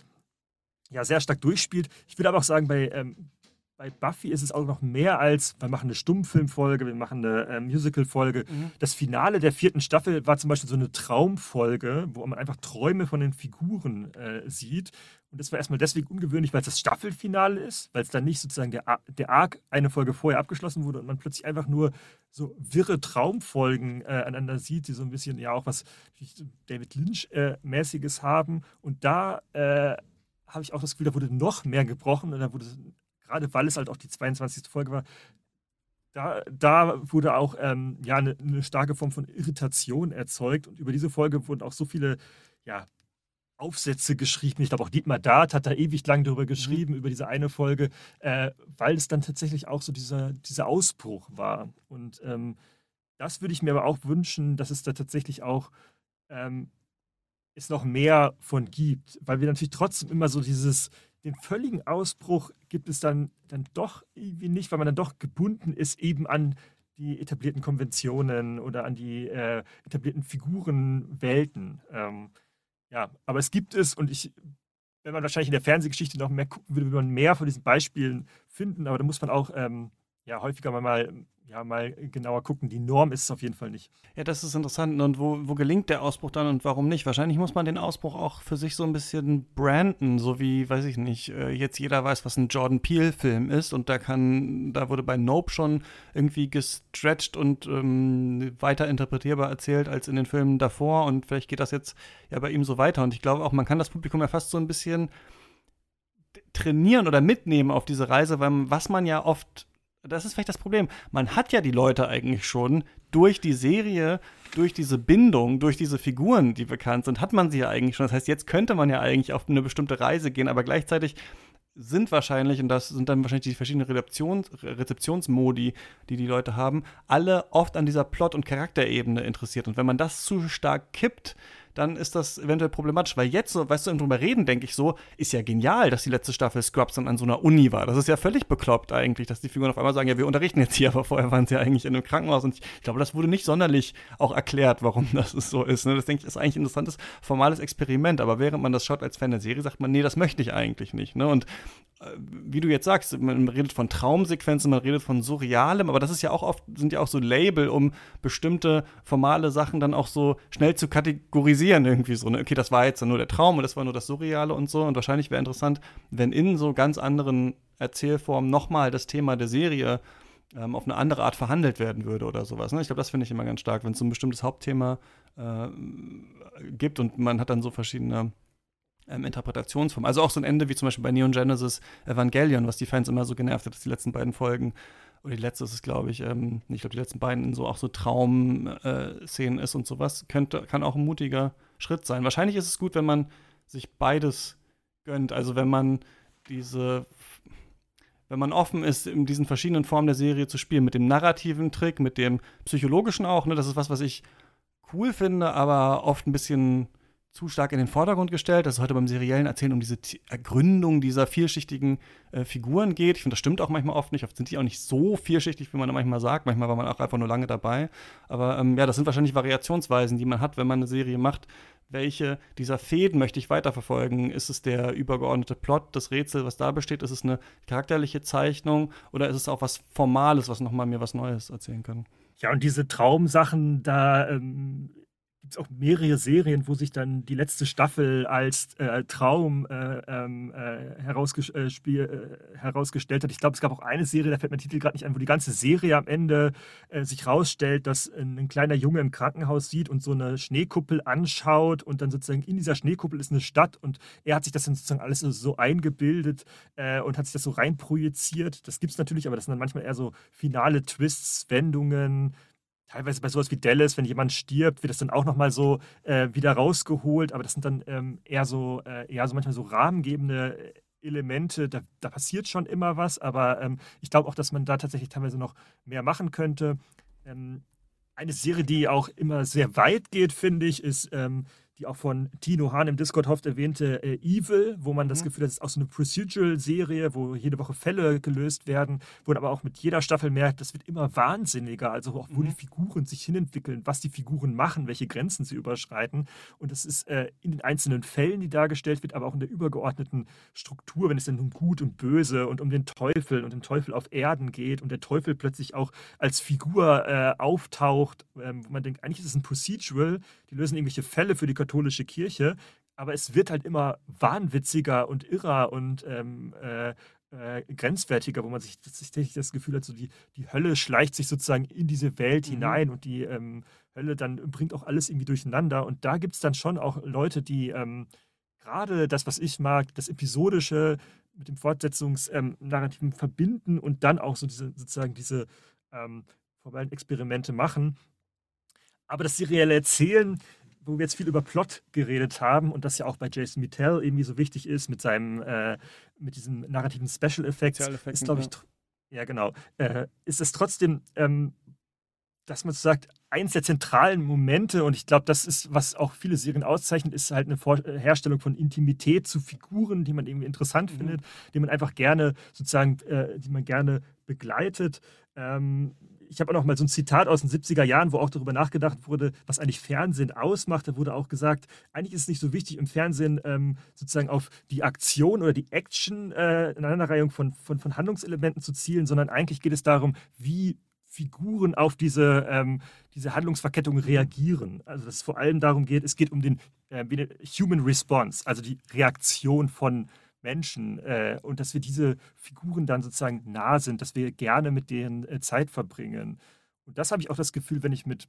ja sehr stark durchspielt. Ich würde aber auch sagen, bei, ähm, bei Buffy ist es auch noch mehr als, wir machen eine Stummfilmfolge, wir machen eine äh, Musicalfolge. Mhm. Das Finale der vierten Staffel war zum Beispiel so eine Traumfolge, wo man einfach Träume von den Figuren äh, sieht. Und das war erstmal deswegen ungewöhnlich, weil es das Staffelfinale ist, weil es dann nicht sozusagen der, der Arc eine Folge vorher abgeschlossen wurde und man plötzlich einfach nur so wirre Traumfolgen äh, aneinander sieht, die so ein bisschen ja auch was David Lynch-mäßiges äh, haben. Und da äh, habe ich auch das Gefühl, da wurde noch mehr gebrochen und da wurde, gerade weil es halt auch die 22. Folge war, da, da wurde auch ähm, ja, eine, eine starke Form von Irritation erzeugt und über diese Folge wurden auch so viele ja, Aufsätze geschrieben. Ich glaube, auch Dietmar Dart hat da ewig lang darüber mhm. geschrieben, mhm. über diese eine Folge, äh, weil es dann tatsächlich auch so dieser, dieser Ausbruch war. Und ähm, das würde ich mir aber auch wünschen, dass es da tatsächlich auch ähm, es noch mehr von gibt, weil wir natürlich trotzdem immer so dieses, den völligen Ausbruch gibt es dann, dann doch irgendwie nicht, weil man dann doch gebunden ist eben an die etablierten Konventionen oder an die äh, etablierten Figurenwelten. Ähm, ja, aber es gibt es und ich, wenn man wahrscheinlich in der Fernsehgeschichte noch mehr gucken würde, würde man mehr von diesen Beispielen finden, aber da muss man auch ähm, ja, häufiger mal ja, mal genauer gucken. Die Norm ist es auf jeden Fall nicht. Ja, das ist interessant. Und wo, wo gelingt der Ausbruch dann und warum nicht? Wahrscheinlich muss man den Ausbruch auch für sich so ein bisschen branden, so wie, weiß ich nicht, äh, jetzt jeder weiß, was ein Jordan Peele-Film ist und da kann, da wurde bei Nope schon irgendwie gestretched und ähm, weiter interpretierbar erzählt als in den Filmen davor und vielleicht geht das jetzt ja bei ihm so weiter. Und ich glaube auch, man kann das Publikum ja fast so ein bisschen trainieren oder mitnehmen auf diese Reise, weil was man ja oft das ist vielleicht das Problem. Man hat ja die Leute eigentlich schon durch die Serie, durch diese Bindung, durch diese Figuren, die bekannt sind, hat man sie ja eigentlich schon. Das heißt, jetzt könnte man ja eigentlich auf eine bestimmte Reise gehen, aber gleichzeitig sind wahrscheinlich, und das sind dann wahrscheinlich die verschiedenen Rezeptions Rezeptionsmodi, die die Leute haben, alle oft an dieser Plot- und Charakterebene interessiert. Und wenn man das zu stark kippt, dann ist das eventuell problematisch. Weil jetzt, so, weißt du, im drüber reden, denke ich so, ist ja genial, dass die letzte Staffel Scrubs dann an so einer Uni war. Das ist ja völlig bekloppt eigentlich, dass die Figuren auf einmal sagen, ja, wir unterrichten jetzt hier, aber vorher waren sie ja eigentlich in einem Krankenhaus. Und ich, ich glaube, das wurde nicht sonderlich auch erklärt, warum das so ist. Ne? Das denke ich, ist eigentlich ein interessantes, formales Experiment. Aber während man das schaut als Fan der Serie, sagt man, nee, das möchte ich eigentlich nicht. Ne? Und äh, wie du jetzt sagst, man redet von Traumsequenzen, man redet von Surrealem, aber das ist ja auch oft, sind ja auch so Label, um bestimmte formale Sachen dann auch so schnell zu kategorisieren irgendwie so. Ne? Okay, das war jetzt nur der Traum und das war nur das Surreale und so. Und wahrscheinlich wäre interessant, wenn in so ganz anderen Erzählformen nochmal das Thema der Serie ähm, auf eine andere Art verhandelt werden würde oder sowas. Ne? Ich glaube, das finde ich immer ganz stark, wenn es so ein bestimmtes Hauptthema äh, gibt und man hat dann so verschiedene ähm, Interpretationsform. Also auch so ein Ende wie zum Beispiel bei Neon Genesis Evangelion, was die Fans immer so genervt hat, dass die letzten beiden Folgen, oder die letzte ist es, glaube ich, ähm, ich glaube, die letzten beiden in so auch so Traum-Szenen äh, ist und sowas, könnte, kann auch ein mutiger Schritt sein. Wahrscheinlich ist es gut, wenn man sich beides gönnt. Also wenn man diese wenn man offen ist, in diesen verschiedenen Formen der Serie zu spielen, mit dem narrativen Trick, mit dem psychologischen auch, ne, das ist was, was ich cool finde, aber oft ein bisschen zu stark in den Vordergrund gestellt, dass es heute beim seriellen Erzählen um diese Ergründung dieser vielschichtigen äh, Figuren geht. Ich finde, das stimmt auch manchmal oft nicht. Oft sind die auch nicht so vielschichtig, wie man manchmal sagt. Manchmal war man auch einfach nur lange dabei. Aber ähm, ja, das sind wahrscheinlich Variationsweisen, die man hat, wenn man eine Serie macht. Welche dieser Fäden möchte ich weiterverfolgen? Ist es der übergeordnete Plot, das Rätsel, was da besteht? Ist es eine charakterliche Zeichnung oder ist es auch was Formales, was nochmal mir was Neues erzählen kann? Ja, und diese Traumsachen, da ähm, gibt es auch mehrere Serien, wo sich dann die letzte Staffel als äh, Traum äh, ähm, äh, herausges äh, äh, herausgestellt hat. Ich glaube, es gab auch eine Serie, da fällt mein Titel gerade nicht ein, wo die ganze Serie am Ende äh, sich rausstellt, dass ein kleiner Junge im Krankenhaus sieht und so eine Schneekuppel anschaut und dann sozusagen in dieser Schneekuppel ist eine Stadt und er hat sich das dann sozusagen alles so eingebildet und hat sich das so reinprojiziert. Das gibt es natürlich, aber das sind dann manchmal eher so finale Twists, Wendungen, teilweise bei sowas wie Dallas, wenn jemand stirbt, wird das dann auch nochmal so äh, wieder rausgeholt, aber das sind dann ähm, eher so, äh, eher so manchmal so rahmengebende Elemente, da, da passiert schon immer was, aber ähm, ich glaube auch, dass man da tatsächlich teilweise noch mehr machen könnte. Ähm, eine Serie, die auch immer sehr weit geht, finde ich, ist ähm, die auch von Tino Hahn im Discord oft erwähnte äh, Evil, wo man das mhm. Gefühl hat, es ist auch so eine Procedural-Serie, wo jede Woche Fälle gelöst werden, wo man aber auch mit jeder Staffel merkt, das wird immer wahnsinniger, also auch wo mhm. die Figuren sich hinentwickeln, was die Figuren machen, welche Grenzen sie überschreiten. Und das ist äh, in den einzelnen Fällen, die dargestellt wird, aber auch in der übergeordneten Struktur, wenn es dann um Gut und Böse und um den Teufel und den Teufel auf Erden geht und der Teufel plötzlich auch als Figur äh, auftaucht, ähm, wo man denkt, eigentlich ist es ein Procedural, die lösen irgendwelche Fälle für die katholische Kirche, aber es wird halt immer wahnwitziger und irrer und ähm, äh, äh, grenzwertiger, wo man sich tatsächlich das Gefühl hat, so die, die Hölle schleicht sich sozusagen in diese Welt mhm. hinein und die ähm, Hölle dann bringt auch alles irgendwie durcheinander. Und da gibt es dann schon auch Leute, die ähm, gerade das, was ich mag, das Episodische mit dem Fortsetzungsnarrativ ähm, verbinden und dann auch so diese, sozusagen diese ähm, formellen Experimente machen. Aber das serielle Erzählen wo wir jetzt viel über Plot geredet haben und das ja auch bei Jason Mittel irgendwie so wichtig ist mit seinem, äh, mit diesem narrativen Special Effects, ist glaube ich, ja, ja genau, äh, ist es trotzdem, ähm, dass man so sagt, eins der zentralen Momente und ich glaube, das ist, was auch viele Serien auszeichnet, ist halt eine Vor äh, Herstellung von Intimität zu Figuren, die man irgendwie interessant mhm. findet, die man einfach gerne sozusagen, äh, die man gerne begleitet. Ähm, ich habe auch noch mal so ein Zitat aus den 70er Jahren, wo auch darüber nachgedacht wurde, was eigentlich Fernsehen ausmacht. Da wurde auch gesagt, eigentlich ist es nicht so wichtig, im Fernsehen ähm, sozusagen auf die Aktion oder die Action, äh, Aneinanderreihung von, von, von Handlungselementen zu zielen, sondern eigentlich geht es darum, wie Figuren auf diese, ähm, diese Handlungsverkettung reagieren. Also dass es vor allem darum geht, es geht um den äh, Human Response, also die Reaktion von Menschen äh, und dass wir diese Figuren dann sozusagen nah sind, dass wir gerne mit denen äh, Zeit verbringen. Und das habe ich auch das Gefühl, wenn ich mit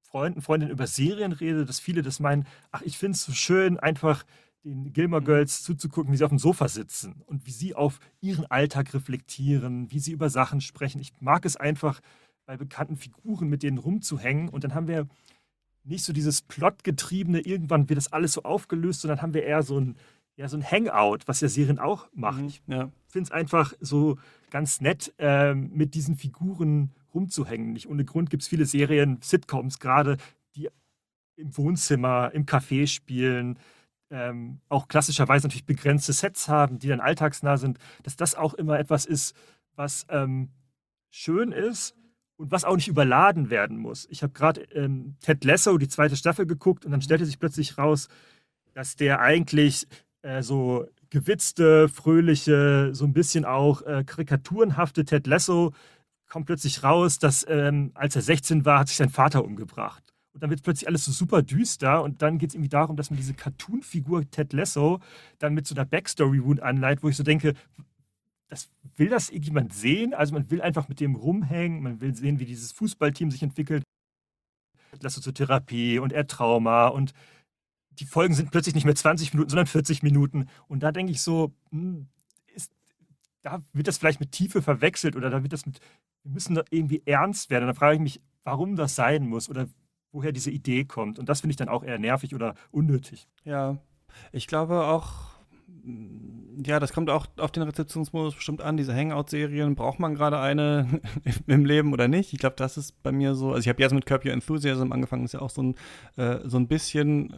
Freunden, Freundinnen über Serien rede, dass viele das meinen, ach, ich finde es so schön, einfach den Gilmore mhm. Girls zuzugucken, wie sie auf dem Sofa sitzen und wie sie auf ihren Alltag reflektieren, wie sie über Sachen sprechen. Ich mag es einfach, bei bekannten Figuren mit denen rumzuhängen und dann haben wir nicht so dieses Plotgetriebene, irgendwann wird das alles so aufgelöst, sondern haben wir eher so ein ja, so ein Hangout, was ja Serien auch machen. Mhm, ich ja. finde es einfach so ganz nett, äh, mit diesen Figuren rumzuhängen. Nicht ohne Grund gibt es viele Serien, Sitcoms gerade, die im Wohnzimmer, im Café spielen, ähm, auch klassischerweise natürlich begrenzte Sets haben, die dann alltagsnah sind, dass das auch immer etwas ist, was ähm, schön ist und was auch nicht überladen werden muss. Ich habe gerade ähm, Ted Lasso, die zweite Staffel, geguckt und dann stellte sich plötzlich raus, dass der eigentlich äh, so gewitzte, fröhliche, so ein bisschen auch äh, karikaturenhafte Ted Lasso kommt plötzlich raus, dass ähm, als er 16 war, hat sich sein Vater umgebracht. Und dann wird plötzlich alles so super düster und dann geht es irgendwie darum, dass man diese Cartoon-Figur Ted Lasso dann mit so einer Backstory-Wound anleitet, wo ich so denke, das, will das irgendjemand sehen? Also man will einfach mit dem rumhängen, man will sehen, wie dieses Fußballteam sich entwickelt. Lasso zur Therapie und er Trauma und die Folgen sind plötzlich nicht mehr 20 Minuten, sondern 40 Minuten. Und da denke ich so, hm, ist, da wird das vielleicht mit Tiefe verwechselt oder da wird das mit, wir müssen da irgendwie ernst werden. Und da frage ich mich, warum das sein muss oder woher diese Idee kommt. Und das finde ich dann auch eher nervig oder unnötig. Ja, ich glaube auch, ja, das kommt auch auf den Rezeptionsmodus bestimmt an. Diese Hangout-Serien, braucht man gerade eine im Leben oder nicht? Ich glaube, das ist bei mir so. Also ich habe jetzt mit Curb Your Enthusiasm angefangen, ist ja auch so ein, äh, so ein bisschen, äh,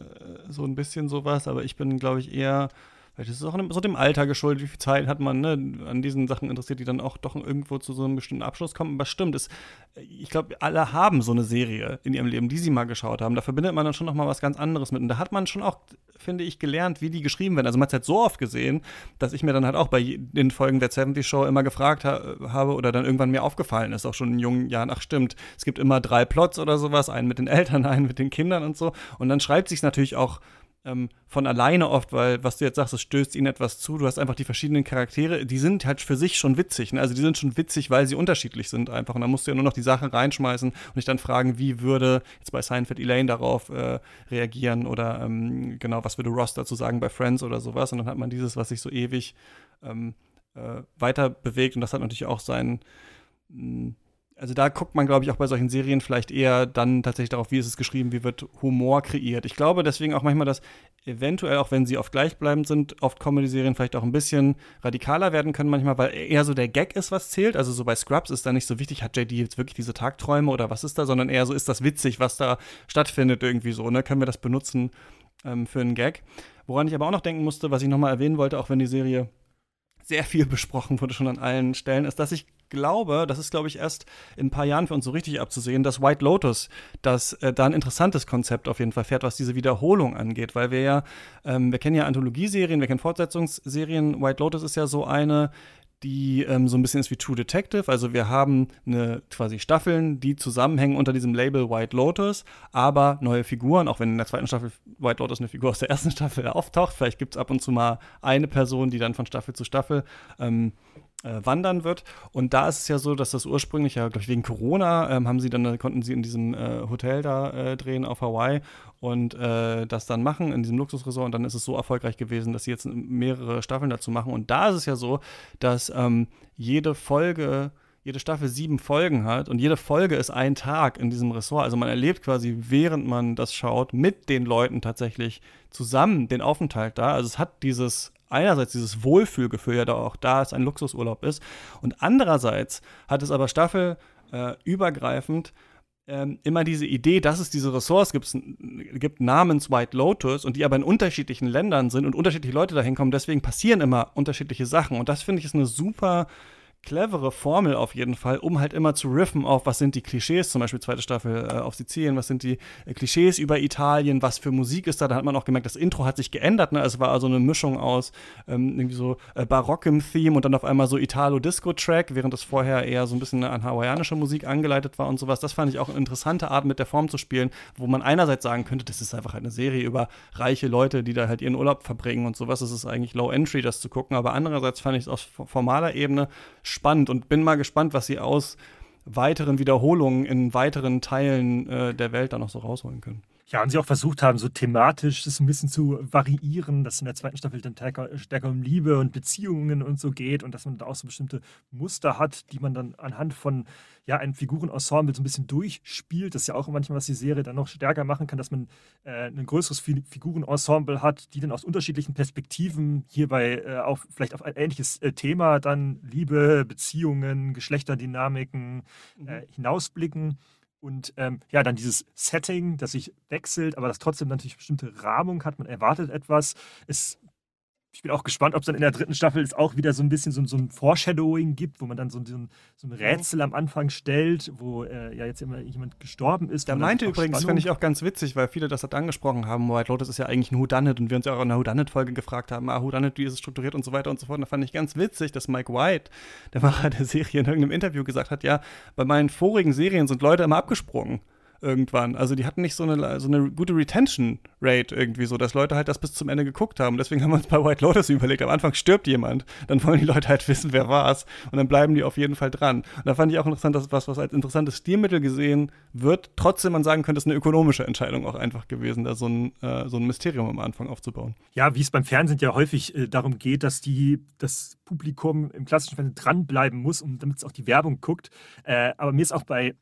so ein bisschen sowas, aber ich bin, glaube ich, eher Vielleicht ist es auch so dem Alter geschuldet, wie viel Zeit hat man ne, an diesen Sachen interessiert, die dann auch doch irgendwo zu so einem bestimmten Abschluss kommen. Aber stimmt, es, ich glaube, alle haben so eine Serie in ihrem Leben, die sie mal geschaut haben. Da verbindet man dann schon noch mal was ganz anderes mit. Und da hat man schon auch, finde ich, gelernt, wie die geschrieben werden. Also man hat es halt so oft gesehen, dass ich mir dann halt auch bei den Folgen der 70 Show immer gefragt ha habe oder dann irgendwann mir aufgefallen ist, auch schon in jungen Jahren, ach stimmt, es gibt immer drei Plots oder sowas, einen mit den Eltern, einen mit den Kindern und so. Und dann schreibt sich natürlich auch ähm, von alleine oft, weil was du jetzt sagst, es stößt ihnen etwas zu. Du hast einfach die verschiedenen Charaktere, die sind halt für sich schon witzig. Ne? Also die sind schon witzig, weil sie unterschiedlich sind einfach. Und dann musst du ja nur noch die Sachen reinschmeißen und dich dann fragen, wie würde jetzt bei Seinfeld Elaine darauf äh, reagieren oder ähm, genau, was würde Ross dazu sagen bei Friends oder sowas. Und dann hat man dieses, was sich so ewig ähm, äh, weiter bewegt und das hat natürlich auch seinen hm, also da guckt man, glaube ich, auch bei solchen Serien vielleicht eher dann tatsächlich darauf, wie ist es geschrieben, wie wird Humor kreiert. Ich glaube deswegen auch manchmal, dass eventuell, auch wenn sie oft gleichbleibend sind, oft Comedy-Serien vielleicht auch ein bisschen radikaler werden können manchmal, weil eher so der Gag ist, was zählt. Also so bei Scrubs ist da nicht so wichtig, hat JD jetzt wirklich diese Tagträume oder was ist da, sondern eher so ist das witzig, was da stattfindet irgendwie so, ne? Können wir das benutzen ähm, für einen Gag? Woran ich aber auch noch denken musste, was ich nochmal erwähnen wollte, auch wenn die Serie sehr viel besprochen wurde schon an allen Stellen, ist, dass ich glaube, das ist, glaube ich, erst in ein paar Jahren für uns so richtig abzusehen, dass White Lotus, dass äh, da ein interessantes Konzept auf jeden Fall fährt, was diese Wiederholung angeht, weil wir ja, ähm, wir kennen ja Anthologieserien, wir kennen Fortsetzungsserien. White Lotus ist ja so eine, die ähm, so ein bisschen ist wie True Detective. Also wir haben eine quasi Staffeln, die zusammenhängen unter diesem Label White Lotus, aber neue Figuren, auch wenn in der zweiten Staffel White Lotus eine Figur aus der ersten Staffel auftaucht. Vielleicht gibt es ab und zu mal eine Person, die dann von Staffel zu Staffel ähm, äh, wandern wird. Und da ist es ja so, dass das ursprünglich, ja, glaube ich, wegen Corona, ähm, haben sie dann, konnten sie in diesem äh, Hotel da äh, drehen auf Hawaii und äh, das dann machen in diesem Luxusresort. Und dann ist es so erfolgreich gewesen, dass sie jetzt mehrere Staffeln dazu machen. Und da ist es ja so, dass ähm, jede Folge jede Staffel sieben Folgen hat und jede Folge ist ein Tag in diesem Ressort. Also man erlebt quasi, während man das schaut, mit den Leuten tatsächlich zusammen den Aufenthalt da. Also es hat dieses einerseits dieses Wohlfühlgefühl ja da auch da ist, ein Luxusurlaub ist. Und andererseits hat es aber staffelübergreifend äh, ähm, immer diese Idee, dass es diese Ressorts gibt, gibt namens White Lotus und die aber in unterschiedlichen Ländern sind und unterschiedliche Leute dahin kommen. Deswegen passieren immer unterschiedliche Sachen. Und das finde ich ist eine super clevere Formel auf jeden Fall, um halt immer zu riffen auf, was sind die Klischees, zum Beispiel zweite Staffel äh, auf Sizilien, was sind die äh, Klischees über Italien, was für Musik ist da. Da hat man auch gemerkt, das Intro hat sich geändert. Ne? Es war also eine Mischung aus ähm, irgendwie so äh, barockem Theme und dann auf einmal so Italo-Disco-Track, während es vorher eher so ein bisschen an hawaiianische Musik angeleitet war und sowas. Das fand ich auch eine interessante Art, mit der Form zu spielen, wo man einerseits sagen könnte, das ist einfach halt eine Serie über reiche Leute, die da halt ihren Urlaub verbringen und sowas. Es ist eigentlich Low Entry, das zu gucken. Aber andererseits fand ich es auf formaler Ebene spannend und bin mal gespannt, was sie aus weiteren Wiederholungen in weiteren Teilen äh, der Welt dann noch so rausholen können. Ja, und sie auch versucht haben, so thematisch das ein bisschen zu variieren, dass in der zweiten Staffel dann stärker, stärker um Liebe und Beziehungen und so geht und dass man da auch so bestimmte Muster hat, die man dann anhand von ja, einem Figurenensemble so ein bisschen durchspielt. Das ist ja auch manchmal, was die Serie dann noch stärker machen kann, dass man äh, ein größeres Figurenensemble hat, die dann aus unterschiedlichen Perspektiven hierbei äh, auch vielleicht auf ein ähnliches äh, Thema dann Liebe, Beziehungen, Geschlechterdynamiken mhm. äh, hinausblicken. Und ähm, ja, dann dieses Setting, das sich wechselt, aber das trotzdem natürlich bestimmte Rahmung hat. Man erwartet etwas. Es ich bin auch gespannt, ob es dann in der dritten Staffel es auch wieder so ein bisschen so, so ein Foreshadowing gibt, wo man dann so, so, ein, so ein, Rätsel am Anfang stellt, wo äh, ja jetzt immer jemand gestorben ist. Da meinte übrigens, finde ich auch ganz witzig, weil viele das halt angesprochen haben, White Lotus ist ja eigentlich ein Whodunit und wir uns ja auch in der Whodunit-Folge gefragt haben, ah, Whodunit, wie ist es strukturiert und so weiter und so fort. Und da fand ich ganz witzig, dass Mike White, der Macher der Serie, in irgendeinem Interview gesagt hat, ja, bei meinen vorigen Serien sind Leute immer abgesprungen irgendwann. Also die hatten nicht so eine, so eine gute Retention Rate irgendwie so, dass Leute halt das bis zum Ende geguckt haben. Deswegen haben wir uns bei White Lotus überlegt, am Anfang stirbt jemand, dann wollen die Leute halt wissen, wer war's und dann bleiben die auf jeden Fall dran. Und da fand ich auch interessant, dass was, was als interessantes Stilmittel gesehen wird, trotzdem man sagen könnte, es ist eine ökonomische Entscheidung auch einfach gewesen, da so ein, äh, so ein Mysterium am Anfang aufzubauen. Ja, wie es beim Fernsehen ja häufig äh, darum geht, dass die, das Publikum im klassischen Fernsehen dranbleiben muss, um, damit es auch die Werbung guckt. Äh, aber mir ist auch bei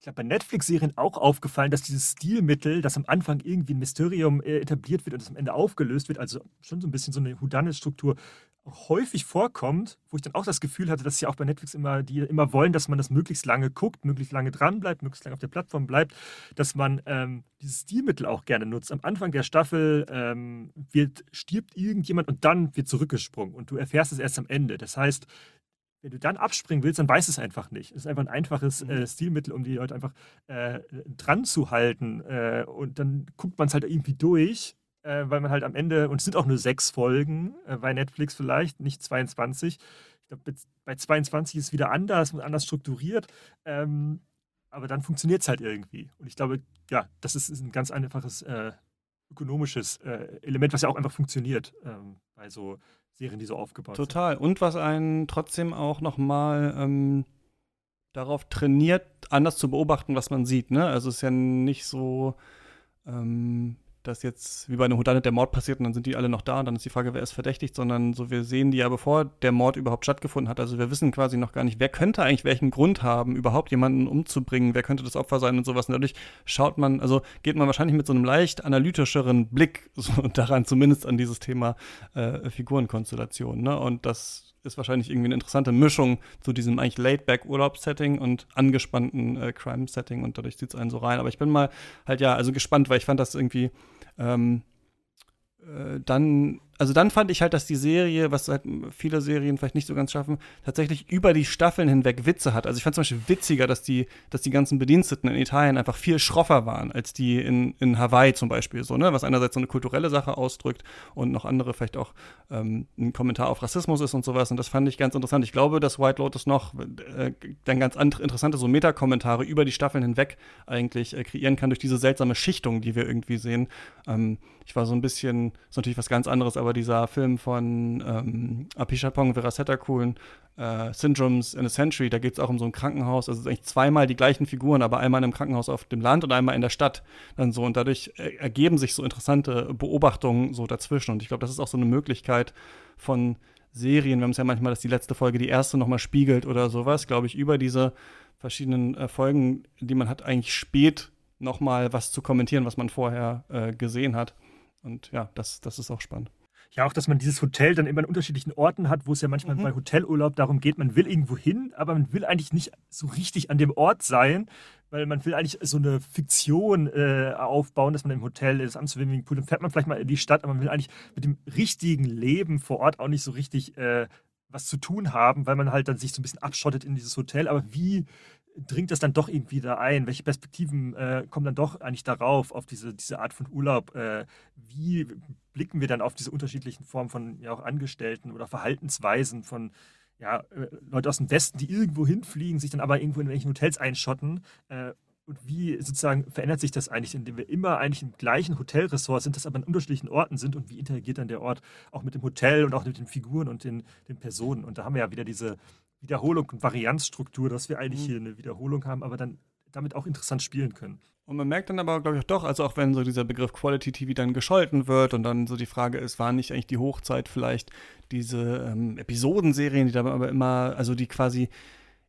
ich glaube, bei Netflix-Serien auch aufgefallen, dass dieses Stilmittel, das am Anfang irgendwie ein Mysterium äh, etabliert wird und das am Ende aufgelöst wird, also schon so ein bisschen so eine Houdanet-Struktur, häufig vorkommt, wo ich dann auch das Gefühl hatte, dass sie auch bei Netflix immer, die immer wollen, dass man das möglichst lange guckt, möglichst lange dran bleibt, möglichst lange auf der Plattform bleibt, dass man ähm, dieses Stilmittel auch gerne nutzt. Am Anfang der Staffel ähm, wird, stirbt irgendjemand und dann wird zurückgesprungen und du erfährst es erst am Ende. Das heißt, wenn du dann abspringen willst, dann weißt du es einfach nicht. Es ist einfach ein einfaches mhm. äh, Stilmittel, um die Leute einfach äh, dran zu halten. Äh, und dann guckt man es halt irgendwie durch äh, weil man halt am Ende, und es sind auch nur sechs Folgen äh, bei Netflix vielleicht, nicht 22. Ich glaube, bei 22 ist es wieder anders und anders strukturiert. Ähm, aber dann funktioniert es halt irgendwie. Und ich glaube, ja, das ist, ist ein ganz einfaches äh, ökonomisches Element, was ja auch einfach funktioniert ähm, bei so Serien, die so aufgebaut Total. sind. Total. Und was einen trotzdem auch nochmal ähm, darauf trainiert, anders zu beobachten, was man sieht. Ne? Also es ist ja nicht so, ähm, dass jetzt wie bei einem Houdanet der Mord passiert und dann sind die alle noch da und dann ist die Frage, wer ist verdächtigt, sondern so wir sehen die ja bevor der Mord überhaupt stattgefunden hat. Also wir wissen quasi noch gar nicht, wer könnte eigentlich welchen Grund haben, überhaupt jemanden umzubringen, wer könnte das Opfer sein und sowas. Und dadurch schaut man, also geht man wahrscheinlich mit so einem leicht analytischeren Blick so daran, zumindest an dieses Thema äh, Figurenkonstellation. Ne? Und das ist wahrscheinlich irgendwie eine interessante Mischung zu diesem eigentlich Laid-Back-Urlaubssetting und angespannten äh, Crime-Setting und dadurch zieht es einen so rein. Aber ich bin mal halt ja, also gespannt, weil ich fand das irgendwie ähm, äh, dann also dann fand ich halt, dass die Serie, was halt viele Serien vielleicht nicht so ganz schaffen, tatsächlich über die Staffeln hinweg Witze hat. Also ich fand zum Beispiel witziger, dass die, dass die ganzen Bediensteten in Italien einfach viel schroffer waren als die in, in Hawaii zum Beispiel, so, ne? Was einerseits so eine kulturelle Sache ausdrückt und noch andere vielleicht auch ähm, ein Kommentar auf Rassismus ist und sowas. Und das fand ich ganz interessant. Ich glaube, dass White Lotus noch äh, dann ganz interessante so Metakommentare über die Staffeln hinweg eigentlich äh, kreieren kann durch diese seltsame Schichtung, die wir irgendwie sehen. Ähm, ich war so ein bisschen, ist natürlich was ganz anderes, aber dieser Film von ähm, Apishapong Verasetakul, äh, Syndromes in a Century, da geht es auch um so ein Krankenhaus, also eigentlich zweimal die gleichen Figuren, aber einmal in einem Krankenhaus auf dem Land und einmal in der Stadt. Dann so, und dadurch äh, ergeben sich so interessante Beobachtungen so dazwischen. Und ich glaube, das ist auch so eine Möglichkeit von Serien, wir haben es ja manchmal, dass die letzte Folge die erste nochmal spiegelt oder sowas, glaube ich, über diese verschiedenen äh, Folgen, die man hat, eigentlich spät nochmal was zu kommentieren, was man vorher äh, gesehen hat. Und ja, das, das ist auch spannend. Ja, auch, dass man dieses Hotel dann immer an unterschiedlichen Orten hat, wo es ja manchmal mhm. bei Hotelurlaub darum geht, man will irgendwo hin, aber man will eigentlich nicht so richtig an dem Ort sein, weil man will eigentlich so eine Fiktion äh, aufbauen, dass man im Hotel ist, am Swimmingpool, dann fährt man vielleicht mal in die Stadt, aber man will eigentlich mit dem richtigen Leben vor Ort auch nicht so richtig äh, was zu tun haben, weil man halt dann sich so ein bisschen abschottet in dieses Hotel. Aber wie dringt das dann doch irgendwie da ein? Welche Perspektiven äh, kommen dann doch eigentlich darauf, auf diese, diese Art von Urlaub? Äh, wie blicken wir dann auf diese unterschiedlichen Formen von ja auch Angestellten oder Verhaltensweisen von ja, äh, Leute aus dem Westen, die irgendwo hinfliegen, sich dann aber irgendwo in welchen Hotels einschotten? Äh, und wie sozusagen verändert sich das eigentlich, indem wir immer eigentlich im gleichen Hotelressort sind, das aber an unterschiedlichen Orten sind und wie interagiert dann der Ort auch mit dem Hotel und auch mit den Figuren und den, den Personen? Und da haben wir ja wieder diese Wiederholung und Varianzstruktur, dass wir eigentlich mhm. hier eine Wiederholung haben, aber dann damit auch interessant spielen können. Und man merkt dann aber, glaube ich, auch doch, also auch wenn so dieser Begriff Quality TV dann gescholten wird und dann so die Frage ist, war nicht eigentlich die Hochzeit vielleicht diese ähm, Episodenserien, die da aber immer, also die quasi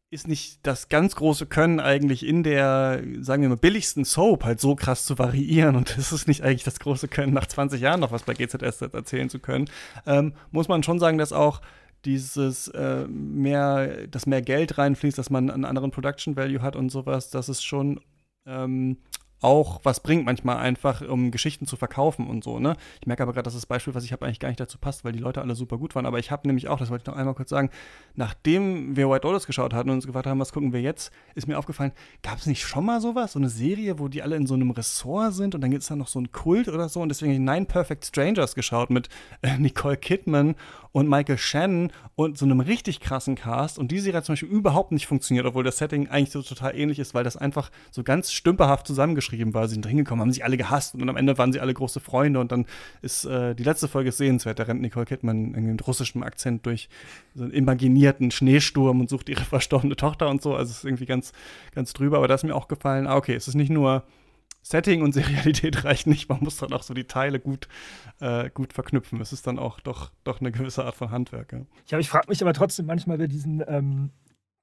ist nicht das ganz große Können eigentlich in der, sagen wir mal, billigsten Soap halt so krass zu variieren und es ist nicht eigentlich das große Können, nach 20 Jahren noch was bei GZS erzählen zu können, ähm, muss man schon sagen, dass auch dieses äh, mehr, dass mehr Geld reinfließt, dass man einen anderen Production Value hat und sowas, das ist schon ähm, auch was bringt manchmal einfach, um Geschichten zu verkaufen und so, ne? Ich merke aber gerade, dass das Beispiel, was ich habe, eigentlich gar nicht dazu passt, weil die Leute alle super gut waren. Aber ich habe nämlich auch, das wollte ich noch einmal kurz sagen, nachdem wir White Lotus geschaut hatten und uns gefragt haben, was gucken wir jetzt, ist mir aufgefallen, gab es nicht schon mal sowas? So eine Serie, wo die alle in so einem Ressort sind und dann gibt es da noch so einen Kult oder so und deswegen habe ich Nine Perfect Strangers geschaut mit äh, Nicole Kidman und Michael Shannon und so einem richtig krassen Cast. Und die Serie hat zum Beispiel überhaupt nicht funktioniert, obwohl das Setting eigentlich so total ähnlich ist, weil das einfach so ganz stümperhaft zusammengeschrieben war. Sie sind hingekommen, haben sich alle gehasst und am Ende waren sie alle große Freunde. Und dann ist äh, die letzte Folge sehenswert. Da rennt Nicole Kidman irgendwie mit russischem Akzent durch so einen imaginierten Schneesturm und sucht ihre verstorbene Tochter und so. Also es ist irgendwie ganz, ganz drüber. Aber da ist mir auch gefallen, ah, okay, es ist nicht nur Setting und Serialität reicht nicht, man muss dann auch so die Teile gut, äh, gut verknüpfen. Es ist dann auch doch, doch eine gewisse Art von Handwerk. Ja, ja ich frage mich aber trotzdem manchmal bei diesen ähm,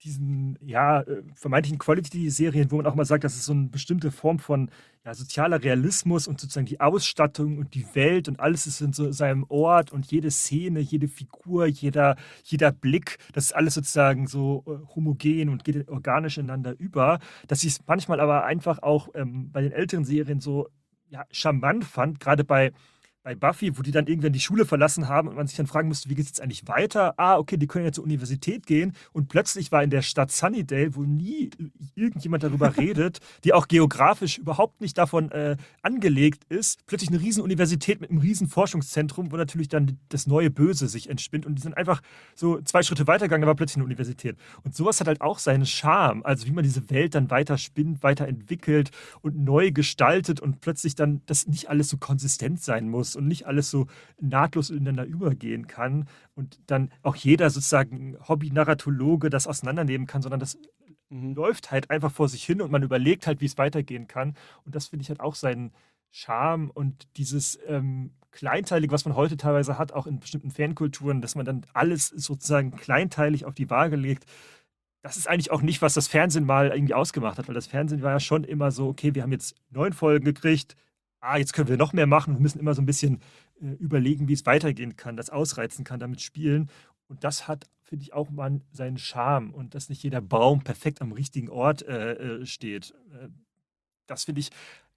diesen ja, äh, vermeintlichen Quality-Serien, wo man auch mal sagt, das ist so eine bestimmte Form von ja, sozialer Realismus und sozusagen die Ausstattung und die Welt und alles ist in so seinem Ort und jede Szene, jede Figur, jeder, jeder Blick, das ist alles sozusagen so äh, homogen und geht organisch ineinander über. Dass ich es manchmal aber einfach auch ähm, bei den älteren Serien so ja, charmant fand, gerade bei bei Buffy, wo die dann irgendwann die Schule verlassen haben und man sich dann fragen musste, wie geht es jetzt eigentlich weiter? Ah, okay, die können jetzt zur Universität gehen und plötzlich war in der Stadt Sunnydale, wo nie irgendjemand darüber redet, die auch geografisch überhaupt nicht davon äh, angelegt ist, plötzlich eine riesen Universität mit einem riesen Forschungszentrum, wo natürlich dann das neue Böse sich entspinnt und die sind einfach so zwei Schritte weitergegangen, war plötzlich eine Universität. Und sowas hat halt auch seinen Charme, also wie man diese Welt dann weiter spinnt, weiterentwickelt und neu gestaltet und plötzlich dann das nicht alles so konsistent sein muss und nicht alles so nahtlos ineinander übergehen kann und dann auch jeder sozusagen Hobby-Narratologe das auseinandernehmen kann, sondern das mhm. läuft halt einfach vor sich hin und man überlegt halt, wie es weitergehen kann. Und das finde ich halt auch seinen Charme und dieses ähm, Kleinteilige, was man heute teilweise hat, auch in bestimmten Fankulturen, dass man dann alles sozusagen kleinteilig auf die Waage legt. Das ist eigentlich auch nicht, was das Fernsehen mal irgendwie ausgemacht hat, weil das Fernsehen war ja schon immer so, okay, wir haben jetzt neun Folgen gekriegt, ah, jetzt können wir noch mehr machen. Wir müssen immer so ein bisschen äh, überlegen, wie es weitergehen kann, das ausreizen kann, damit spielen. Und das hat, finde ich, auch mal seinen Charme und dass nicht jeder Baum perfekt am richtigen Ort äh, äh steht. Äh, das finde ich,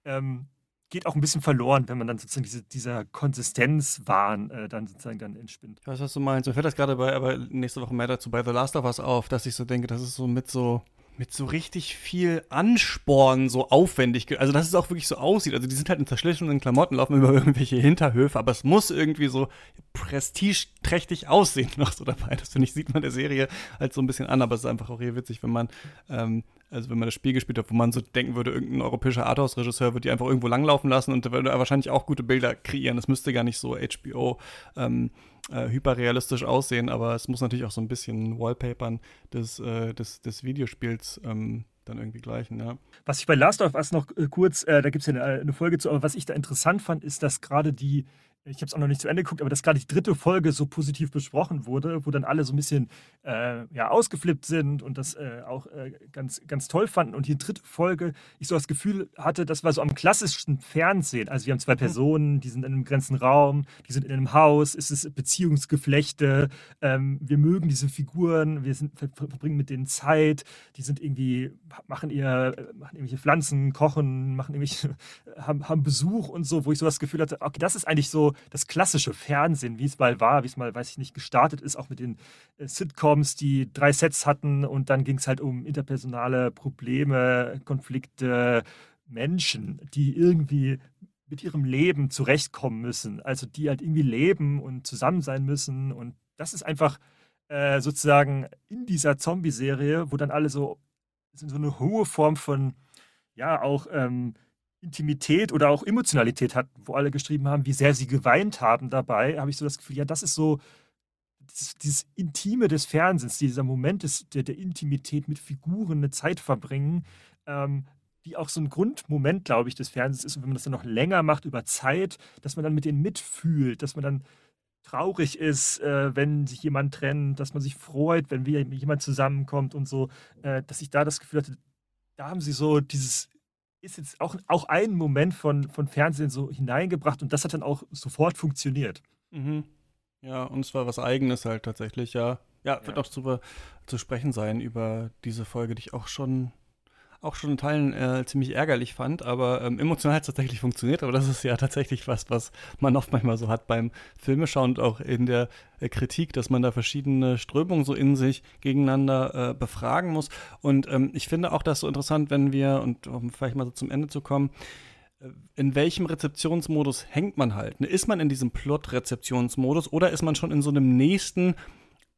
ähm, geht auch ein bisschen verloren, wenn man dann sozusagen diese, dieser Konsistenzwahn äh, dann sozusagen dann entspinnt. Ich weiß, was du meinst. Mir fällt das gerade bei, aber nächste Woche mehr dazu bei The Last of Us auf, dass ich so denke, das ist so mit so mit so richtig viel Ansporn so aufwendig. Also, dass es auch wirklich so aussieht. Also, die sind halt in zerschlissenen Klamotten, laufen über irgendwelche Hinterhöfe, aber es muss irgendwie so prestigeträchtig aussehen noch so dabei. Das finde ich, sieht man der Serie halt so ein bisschen an, aber es ist einfach auch hier witzig, wenn man, ähm, also wenn man das Spiel gespielt hat, wo man so denken würde, irgendein europäischer Arthouse-Regisseur würde die einfach irgendwo langlaufen lassen und da würde er wahrscheinlich auch gute Bilder kreieren. Das müsste gar nicht so HBO ähm, äh, hyperrealistisch aussehen, aber es muss natürlich auch so ein bisschen Wallpapern des, äh, des, des Videospiels ähm, dann irgendwie gleichen, ja. Was ich bei Last of Us noch äh, kurz, äh, da gibt es ja eine, eine, Folge zu, aber was ich da interessant fand, ist, dass gerade die ich habe es auch noch nicht zu Ende geguckt, aber dass gerade die dritte Folge so positiv besprochen wurde, wo dann alle so ein bisschen äh, ja, ausgeflippt sind und das äh, auch äh, ganz, ganz toll fanden. Und die dritte Folge, ich so das Gefühl hatte, das war so am klassischen Fernsehen. Also wir haben zwei mhm. Personen, die sind in einem ganzen Raum, die sind in einem Haus, es ist Beziehungsgeflechte, ähm, wir mögen diese Figuren, wir sind, verbringen mit denen Zeit, die sind irgendwie, machen ihr, machen irgendwelche Pflanzen, kochen, machen irgendwelche, haben, haben Besuch und so, wo ich so das Gefühl hatte, okay, das ist eigentlich so das klassische Fernsehen, wie es mal war, wie es mal, weiß ich nicht, gestartet ist, auch mit den äh, Sitcoms, die drei Sets hatten und dann ging es halt um interpersonale Probleme, Konflikte, Menschen, die irgendwie mit ihrem Leben zurechtkommen müssen. Also die halt irgendwie leben und zusammen sein müssen. Und das ist einfach äh, sozusagen in dieser Zombie-Serie, wo dann alle so, so eine hohe Form von, ja, auch ähm, Intimität oder auch Emotionalität hatten, wo alle geschrieben haben, wie sehr sie geweint haben dabei, habe ich so das Gefühl, ja, das ist so dieses, dieses Intime des Fernsehens, dieser Moment des, der, der Intimität mit Figuren, eine Zeit verbringen, ähm, die auch so ein Grundmoment, glaube ich, des Fernsehens ist. Und wenn man das dann noch länger macht über Zeit, dass man dann mit denen mitfühlt, dass man dann traurig ist, äh, wenn sich jemand trennt, dass man sich freut, wenn wieder jemand zusammenkommt und so, äh, dass ich da das Gefühl hatte, da haben sie so dieses ist jetzt auch, auch ein Moment von, von Fernsehen so hineingebracht und das hat dann auch sofort funktioniert. Mhm. Ja, und es war was Eigenes halt tatsächlich, ja. Ja, wird ja. auch zu, zu sprechen sein über diese Folge, die ich auch schon auch schon in Teilen äh, ziemlich ärgerlich fand, aber ähm, emotional hat es tatsächlich funktioniert. Aber das ist ja tatsächlich was, was man oft manchmal so hat beim Filmeschauen und auch in der äh, Kritik, dass man da verschiedene Strömungen so in sich gegeneinander äh, befragen muss. Und ähm, ich finde auch das so interessant, wenn wir, und um vielleicht mal so zum Ende zu kommen, äh, in welchem Rezeptionsmodus hängt man halt? Ist man in diesem Plot-Rezeptionsmodus oder ist man schon in so einem nächsten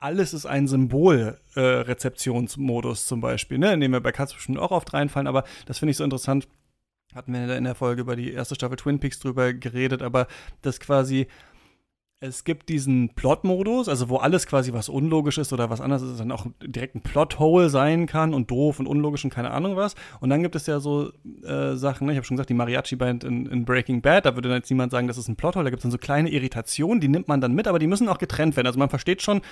alles ist ein Symbol-Rezeptionsmodus äh, zum Beispiel, ne? in dem wir bei Katz bestimmt auch oft reinfallen, aber das finde ich so interessant. Hatten wir in der Folge über die erste Staffel Twin Peaks drüber geredet, aber das quasi es gibt diesen Plot-Modus, also wo alles quasi was unlogisch ist oder was anderes ist, dann auch direkt ein Plot-Hole sein kann und doof und unlogisch und keine Ahnung was. Und dann gibt es ja so äh, Sachen, ne? ich habe schon gesagt, die Mariachi-Band in, in, Breaking Bad, da würde dann jetzt niemand sagen, das ist ein Plot-Hole, da gibt es dann so kleine Irritationen, die nimmt man dann mit, aber die müssen auch getrennt werden. Also man versteht schon,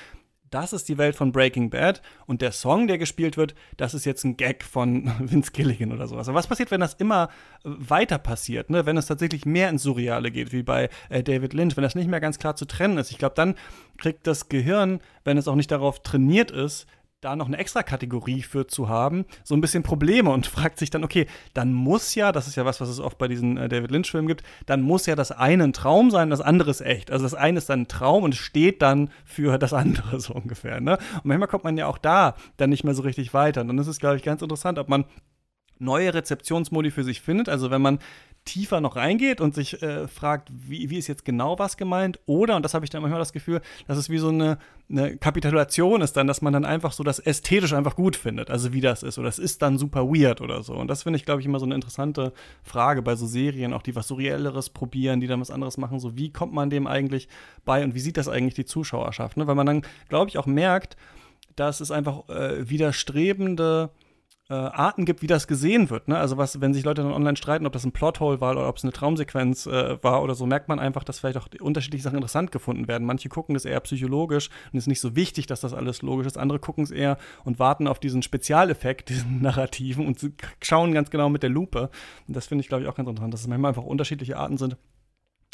das ist die Welt von Breaking Bad und der Song, der gespielt wird, das ist jetzt ein Gag von Vince Gilligan oder sowas. Aber was passiert, wenn das immer äh, weiter passiert, ne? wenn es tatsächlich mehr ins Surreale geht, wie bei äh, David Lynch, wenn das nicht mehr ganz klar zu trennen ist? Ich glaube, dann kriegt das Gehirn, wenn es auch nicht darauf trainiert ist, da noch eine extra Kategorie für zu haben, so ein bisschen Probleme und fragt sich dann, okay, dann muss ja, das ist ja was, was es oft bei diesen äh, David Lynch-Filmen gibt, dann muss ja das eine ein Traum sein, das andere ist echt. Also das eine ist dann ein Traum und steht dann für das andere so ungefähr. Ne? Und manchmal kommt man ja auch da dann nicht mehr so richtig weiter. Und dann ist es, glaube ich, ganz interessant, ob man neue Rezeptionsmodi für sich findet. Also wenn man tiefer noch reingeht und sich äh, fragt, wie, wie ist jetzt genau was gemeint, oder, und das habe ich dann manchmal das Gefühl, dass es wie so eine, eine Kapitulation ist dann, dass man dann einfach so das ästhetisch einfach gut findet, also wie das ist, oder es ist dann super weird oder so. Und das finde ich, glaube ich, immer so eine interessante Frage bei so Serien, auch die was Surreelleres probieren, die dann was anderes machen, so wie kommt man dem eigentlich bei und wie sieht das eigentlich die Zuschauerschaft, ne? Weil man dann, glaube ich, auch merkt, dass es einfach äh, widerstrebende äh, Arten gibt, wie das gesehen wird. Ne? Also was, wenn sich Leute dann online streiten, ob das ein Plothole war oder ob es eine Traumsequenz äh, war oder so, merkt man einfach, dass vielleicht auch unterschiedliche Sachen interessant gefunden werden. Manche gucken das eher psychologisch und es ist nicht so wichtig, dass das alles logisch ist. Andere gucken es eher und warten auf diesen Spezialeffekt, diesen Narrativen und schauen ganz genau mit der Lupe. Und das finde ich, glaube ich, auch ganz interessant, dass es manchmal einfach unterschiedliche Arten sind,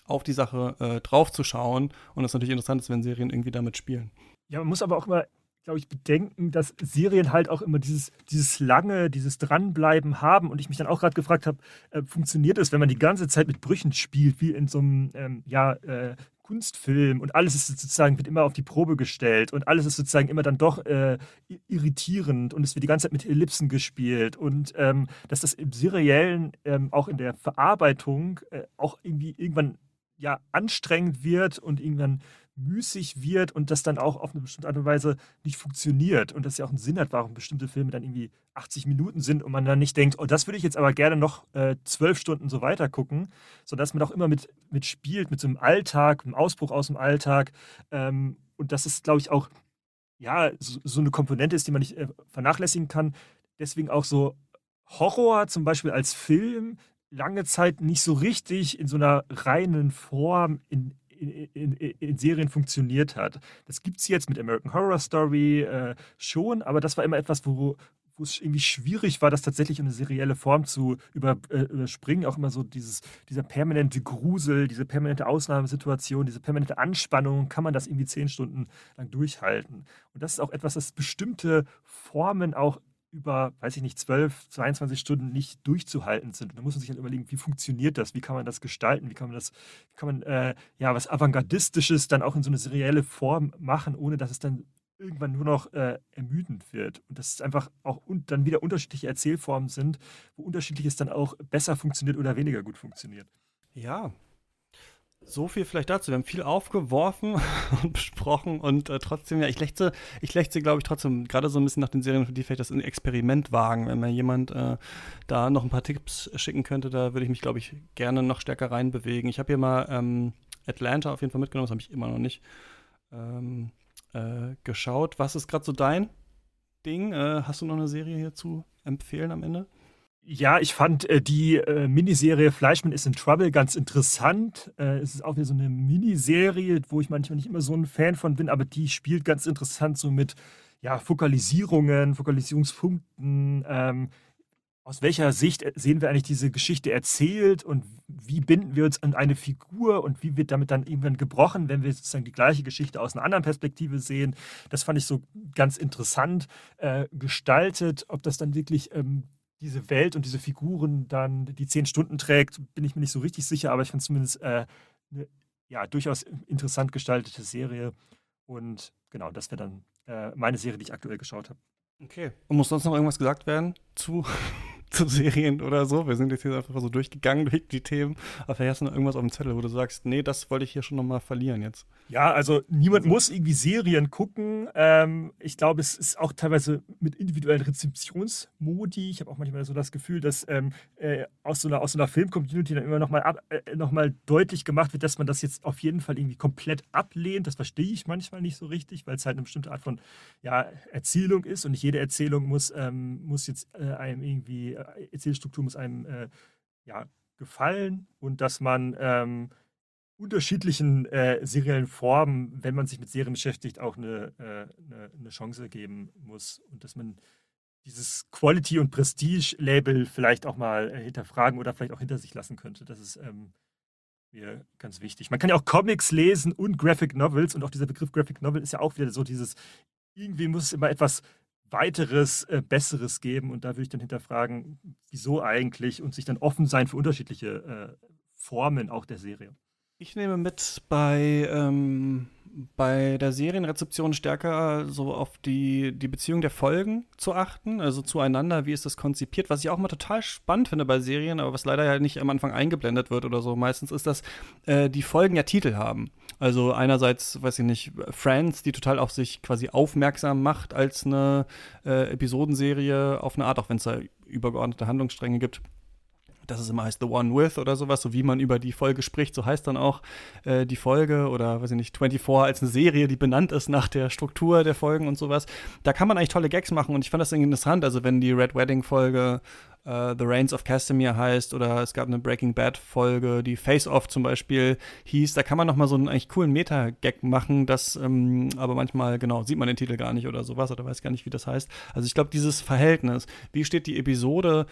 auf die Sache äh, draufzuschauen. Und es natürlich interessant ist, wenn Serien irgendwie damit spielen. Ja, man muss aber auch immer glaube ich, bedenken, dass Serien halt auch immer dieses, dieses lange, dieses Dranbleiben haben. Und ich mich dann auch gerade gefragt habe, äh, funktioniert es, wenn man die ganze Zeit mit Brüchen spielt, wie in so einem ähm, ja, äh, Kunstfilm und alles ist sozusagen, wird immer auf die Probe gestellt und alles ist sozusagen immer dann doch äh, irritierend und es wird die ganze Zeit mit Ellipsen gespielt und ähm, dass das im Seriellen ähm, auch in der Verarbeitung äh, auch irgendwie irgendwann ja anstrengend wird und irgendwann müßig wird und das dann auch auf eine bestimmte Art und Weise nicht funktioniert und das ja auch einen Sinn hat, warum bestimmte Filme dann irgendwie 80 Minuten sind und man dann nicht denkt, oh, das würde ich jetzt aber gerne noch äh, zwölf äh, Stunden so weiter gucken, sodass man auch immer mit, mit spielt, mit so einem Alltag, einem Ausbruch aus dem Alltag ähm, und das ist, glaube ich, auch ja, so, so, eine Komponente ist, die man nicht äh, vernachlässigen kann. Deswegen auch so Horror zum Beispiel als Film lange Zeit nicht so richtig in so einer reinen Form in, in, in, in, Serien funktioniert hat. Das gibt es jetzt mit American Horror Story äh, schon, aber das war immer etwas, wo, wo es irgendwie schwierig war, das tatsächlich in eine serielle Form zu über, äh, überspringen. Auch immer so dieses, dieser permanente Grusel, diese permanente Ausnahmesituation, diese permanente Anspannung, kann man das irgendwie zehn Stunden lang durchhalten. Und das ist auch etwas, das bestimmte Formen auch über, weiß ich nicht, 12, 22 Stunden nicht durchzuhalten sind. Da muss man sich halt überlegen, wie funktioniert das? Wie kann man das gestalten? Wie kann man das, wie kann man äh, ja was Avantgardistisches dann auch in so eine serielle Form machen, ohne dass es dann irgendwann nur noch äh, ermüdend wird. Und dass es einfach auch und dann wieder unterschiedliche Erzählformen sind, wo unterschiedliches dann auch besser funktioniert oder weniger gut funktioniert. Ja, so viel vielleicht dazu. Wir haben viel aufgeworfen und besprochen und äh, trotzdem, ja, ich lächze, ich lächze, glaube ich, trotzdem gerade so ein bisschen nach den Serien, die vielleicht das Experiment wagen. Wenn mir jemand äh, da noch ein paar Tipps schicken könnte, da würde ich mich, glaube ich, gerne noch stärker reinbewegen. Ich habe hier mal ähm, Atlanta auf jeden Fall mitgenommen, das habe ich immer noch nicht ähm, äh, geschaut. Was ist gerade so dein Ding? Äh, hast du noch eine Serie hier zu empfehlen am Ende? Ja, ich fand äh, die äh, Miniserie Fleischmann is in Trouble ganz interessant. Äh, es ist auch wieder so eine Miniserie, wo ich manchmal nicht immer so ein Fan von bin, aber die spielt ganz interessant so mit ja, Fokalisierungen, Fokalisierungspunkten. Ähm, aus welcher Sicht äh, sehen wir eigentlich diese Geschichte erzählt und wie binden wir uns an eine Figur und wie wird damit dann irgendwann gebrochen, wenn wir sozusagen die gleiche Geschichte aus einer anderen Perspektive sehen. Das fand ich so ganz interessant äh, gestaltet. Ob das dann wirklich ähm, diese Welt und diese Figuren dann die zehn Stunden trägt, bin ich mir nicht so richtig sicher, aber ich fand zumindest äh, eine ja, durchaus interessant gestaltete Serie. Und genau, das wäre dann äh, meine Serie, die ich aktuell geschaut habe. Okay. Und muss sonst noch irgendwas gesagt werden zu zu Serien oder so. Wir sind jetzt hier einfach so durchgegangen durch die Themen. Aber vielleicht hast du noch irgendwas auf dem Zettel, wo du sagst, nee, das wollte ich hier schon nochmal verlieren jetzt. Ja, also niemand also. muss irgendwie Serien gucken. Ähm, ich glaube, es ist auch teilweise mit individuellen Rezeptionsmodi. Ich habe auch manchmal so das Gefühl, dass ähm, äh, aus so einer, aus so einer Film-Community dann immer nochmal äh, noch deutlich gemacht wird, dass man das jetzt auf jeden Fall irgendwie komplett ablehnt. Das verstehe ich manchmal nicht so richtig, weil es halt eine bestimmte Art von ja, Erzählung ist und nicht jede Erzählung muss, ähm, muss jetzt äh, einem irgendwie Erzählstruktur muss einem äh, ja, gefallen und dass man ähm, unterschiedlichen äh, seriellen Formen, wenn man sich mit Serien beschäftigt, auch eine, äh, eine, eine, Chance geben muss. Und dass man dieses Quality- und Prestige-Label vielleicht auch mal äh, hinterfragen oder vielleicht auch hinter sich lassen könnte. Das ist ähm, mir ganz wichtig. Man kann ja auch Comics lesen und Graphic Novels und auch dieser Begriff Graphic Novel ist ja auch wieder so dieses, irgendwie muss es immer etwas weiteres, äh, Besseres geben und da würde ich dann hinterfragen, wieso eigentlich und sich dann offen sein für unterschiedliche äh, Formen auch der Serie. Ich nehme mit bei, ähm, bei der Serienrezeption stärker so auf die, die Beziehung der Folgen zu achten, also zueinander, wie ist das konzipiert, was ich auch mal total spannend finde bei Serien, aber was leider ja nicht am Anfang eingeblendet wird oder so. Meistens ist, dass äh, die Folgen ja Titel haben. Also einerseits, weiß ich nicht, Friends, die total auf sich quasi aufmerksam macht als eine äh, Episodenserie auf eine Art, auch wenn es da übergeordnete Handlungsstränge gibt dass es immer heißt The One With oder sowas, so wie man über die Folge spricht, so heißt dann auch äh, die Folge oder weiß ich nicht, 24 als eine Serie, die benannt ist nach der Struktur der Folgen und sowas. Da kann man eigentlich tolle Gags machen und ich fand das irgendwie interessant. Also wenn die Red Wedding Folge Uh, The Reigns of Castamere heißt oder es gab eine Breaking Bad Folge, die Face Off zum Beispiel hieß. Da kann man noch mal so einen eigentlich coolen Meta-Gag machen, das ähm, aber manchmal, genau, sieht man den Titel gar nicht oder sowas oder weiß gar nicht, wie das heißt. Also ich glaube, dieses Verhältnis, wie steht die Episode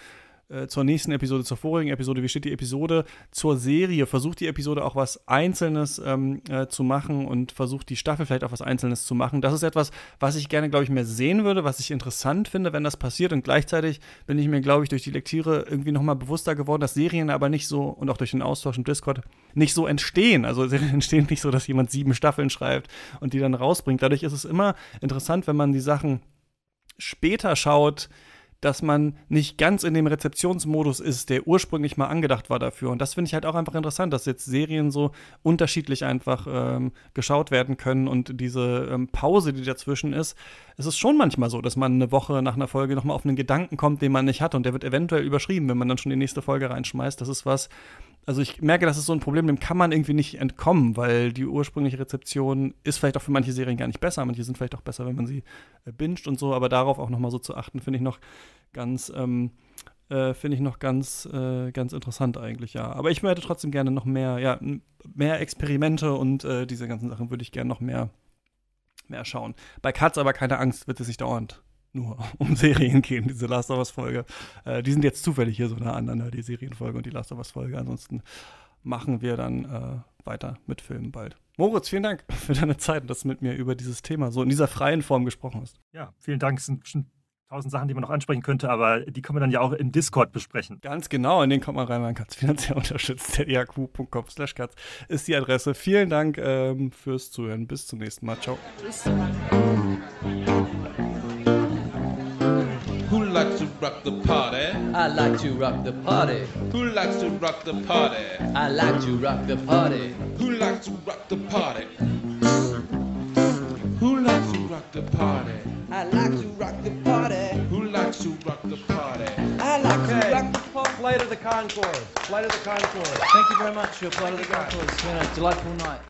äh, zur nächsten Episode, zur vorigen Episode, wie steht die Episode zur Serie, versucht die Episode auch was Einzelnes ähm, äh, zu machen und versucht die Staffel vielleicht auch was Einzelnes zu machen. Das ist etwas, was ich gerne, glaube ich, mehr sehen würde, was ich interessant finde, wenn das passiert. Und gleichzeitig bin ich mir, glaube ich, durch die Lektüre irgendwie nochmal bewusster geworden, dass Serien aber nicht so, und auch durch den Austausch im Discord, nicht so entstehen. Also Serien entstehen nicht so, dass jemand sieben Staffeln schreibt und die dann rausbringt. Dadurch ist es immer interessant, wenn man die Sachen später schaut, dass man nicht ganz in dem Rezeptionsmodus ist, der ursprünglich mal angedacht war dafür. Und das finde ich halt auch einfach interessant, dass jetzt Serien so unterschiedlich einfach ähm, geschaut werden können und diese ähm, Pause, die dazwischen ist. Es ist schon manchmal so, dass man eine Woche nach einer Folge nochmal auf einen Gedanken kommt, den man nicht hat und der wird eventuell überschrieben, wenn man dann schon die nächste Folge reinschmeißt. Das ist was, also ich merke, das ist so ein Problem, dem kann man irgendwie nicht entkommen, weil die ursprüngliche Rezeption ist vielleicht auch für manche Serien gar nicht besser. Manche sind vielleicht auch besser, wenn man sie äh, binscht und so, aber darauf auch nochmal so zu achten, finde ich noch ganz, ähm, äh, finde ich noch ganz, äh, ganz interessant eigentlich, ja. Aber ich hätte trotzdem gerne noch mehr, ja, mehr Experimente und äh, diese ganzen Sachen würde ich gerne noch mehr, mehr schauen. Bei Katz aber keine Angst, wird es nicht dauernd nur um Serien gehen, diese Last of Us-Folge. Äh, die sind jetzt zufällig hier so nah aneinander, die Serienfolge und die Last of Us-Folge. Ansonsten machen wir dann äh, weiter mit Filmen bald. Moritz, vielen Dank für deine Zeit, dass du mit mir über dieses Thema so in dieser freien Form gesprochen hast. Ja, vielen Dank. Es sind bestimmt tausend Sachen, die man noch ansprechen könnte, aber die können wir dann ja auch im Discord besprechen. Ganz genau, in den kommt man rein, man kann es finanziell unterstützen. Der slash katz ist die Adresse. Vielen Dank ähm, fürs Zuhören. Bis zum nächsten Mal. Ciao. Tschüss. Rock the party? I like to rock the party. Who likes to rock the party? I like to rock the party. Who likes to rock the party? Who likes to rock the party? I like to rock the party. Who likes to rock the party? I like okay. to rock the party. Flight of the Concord. Flight of the Concord. Thank you very much, Flight of the Concord. It's been a delightful night.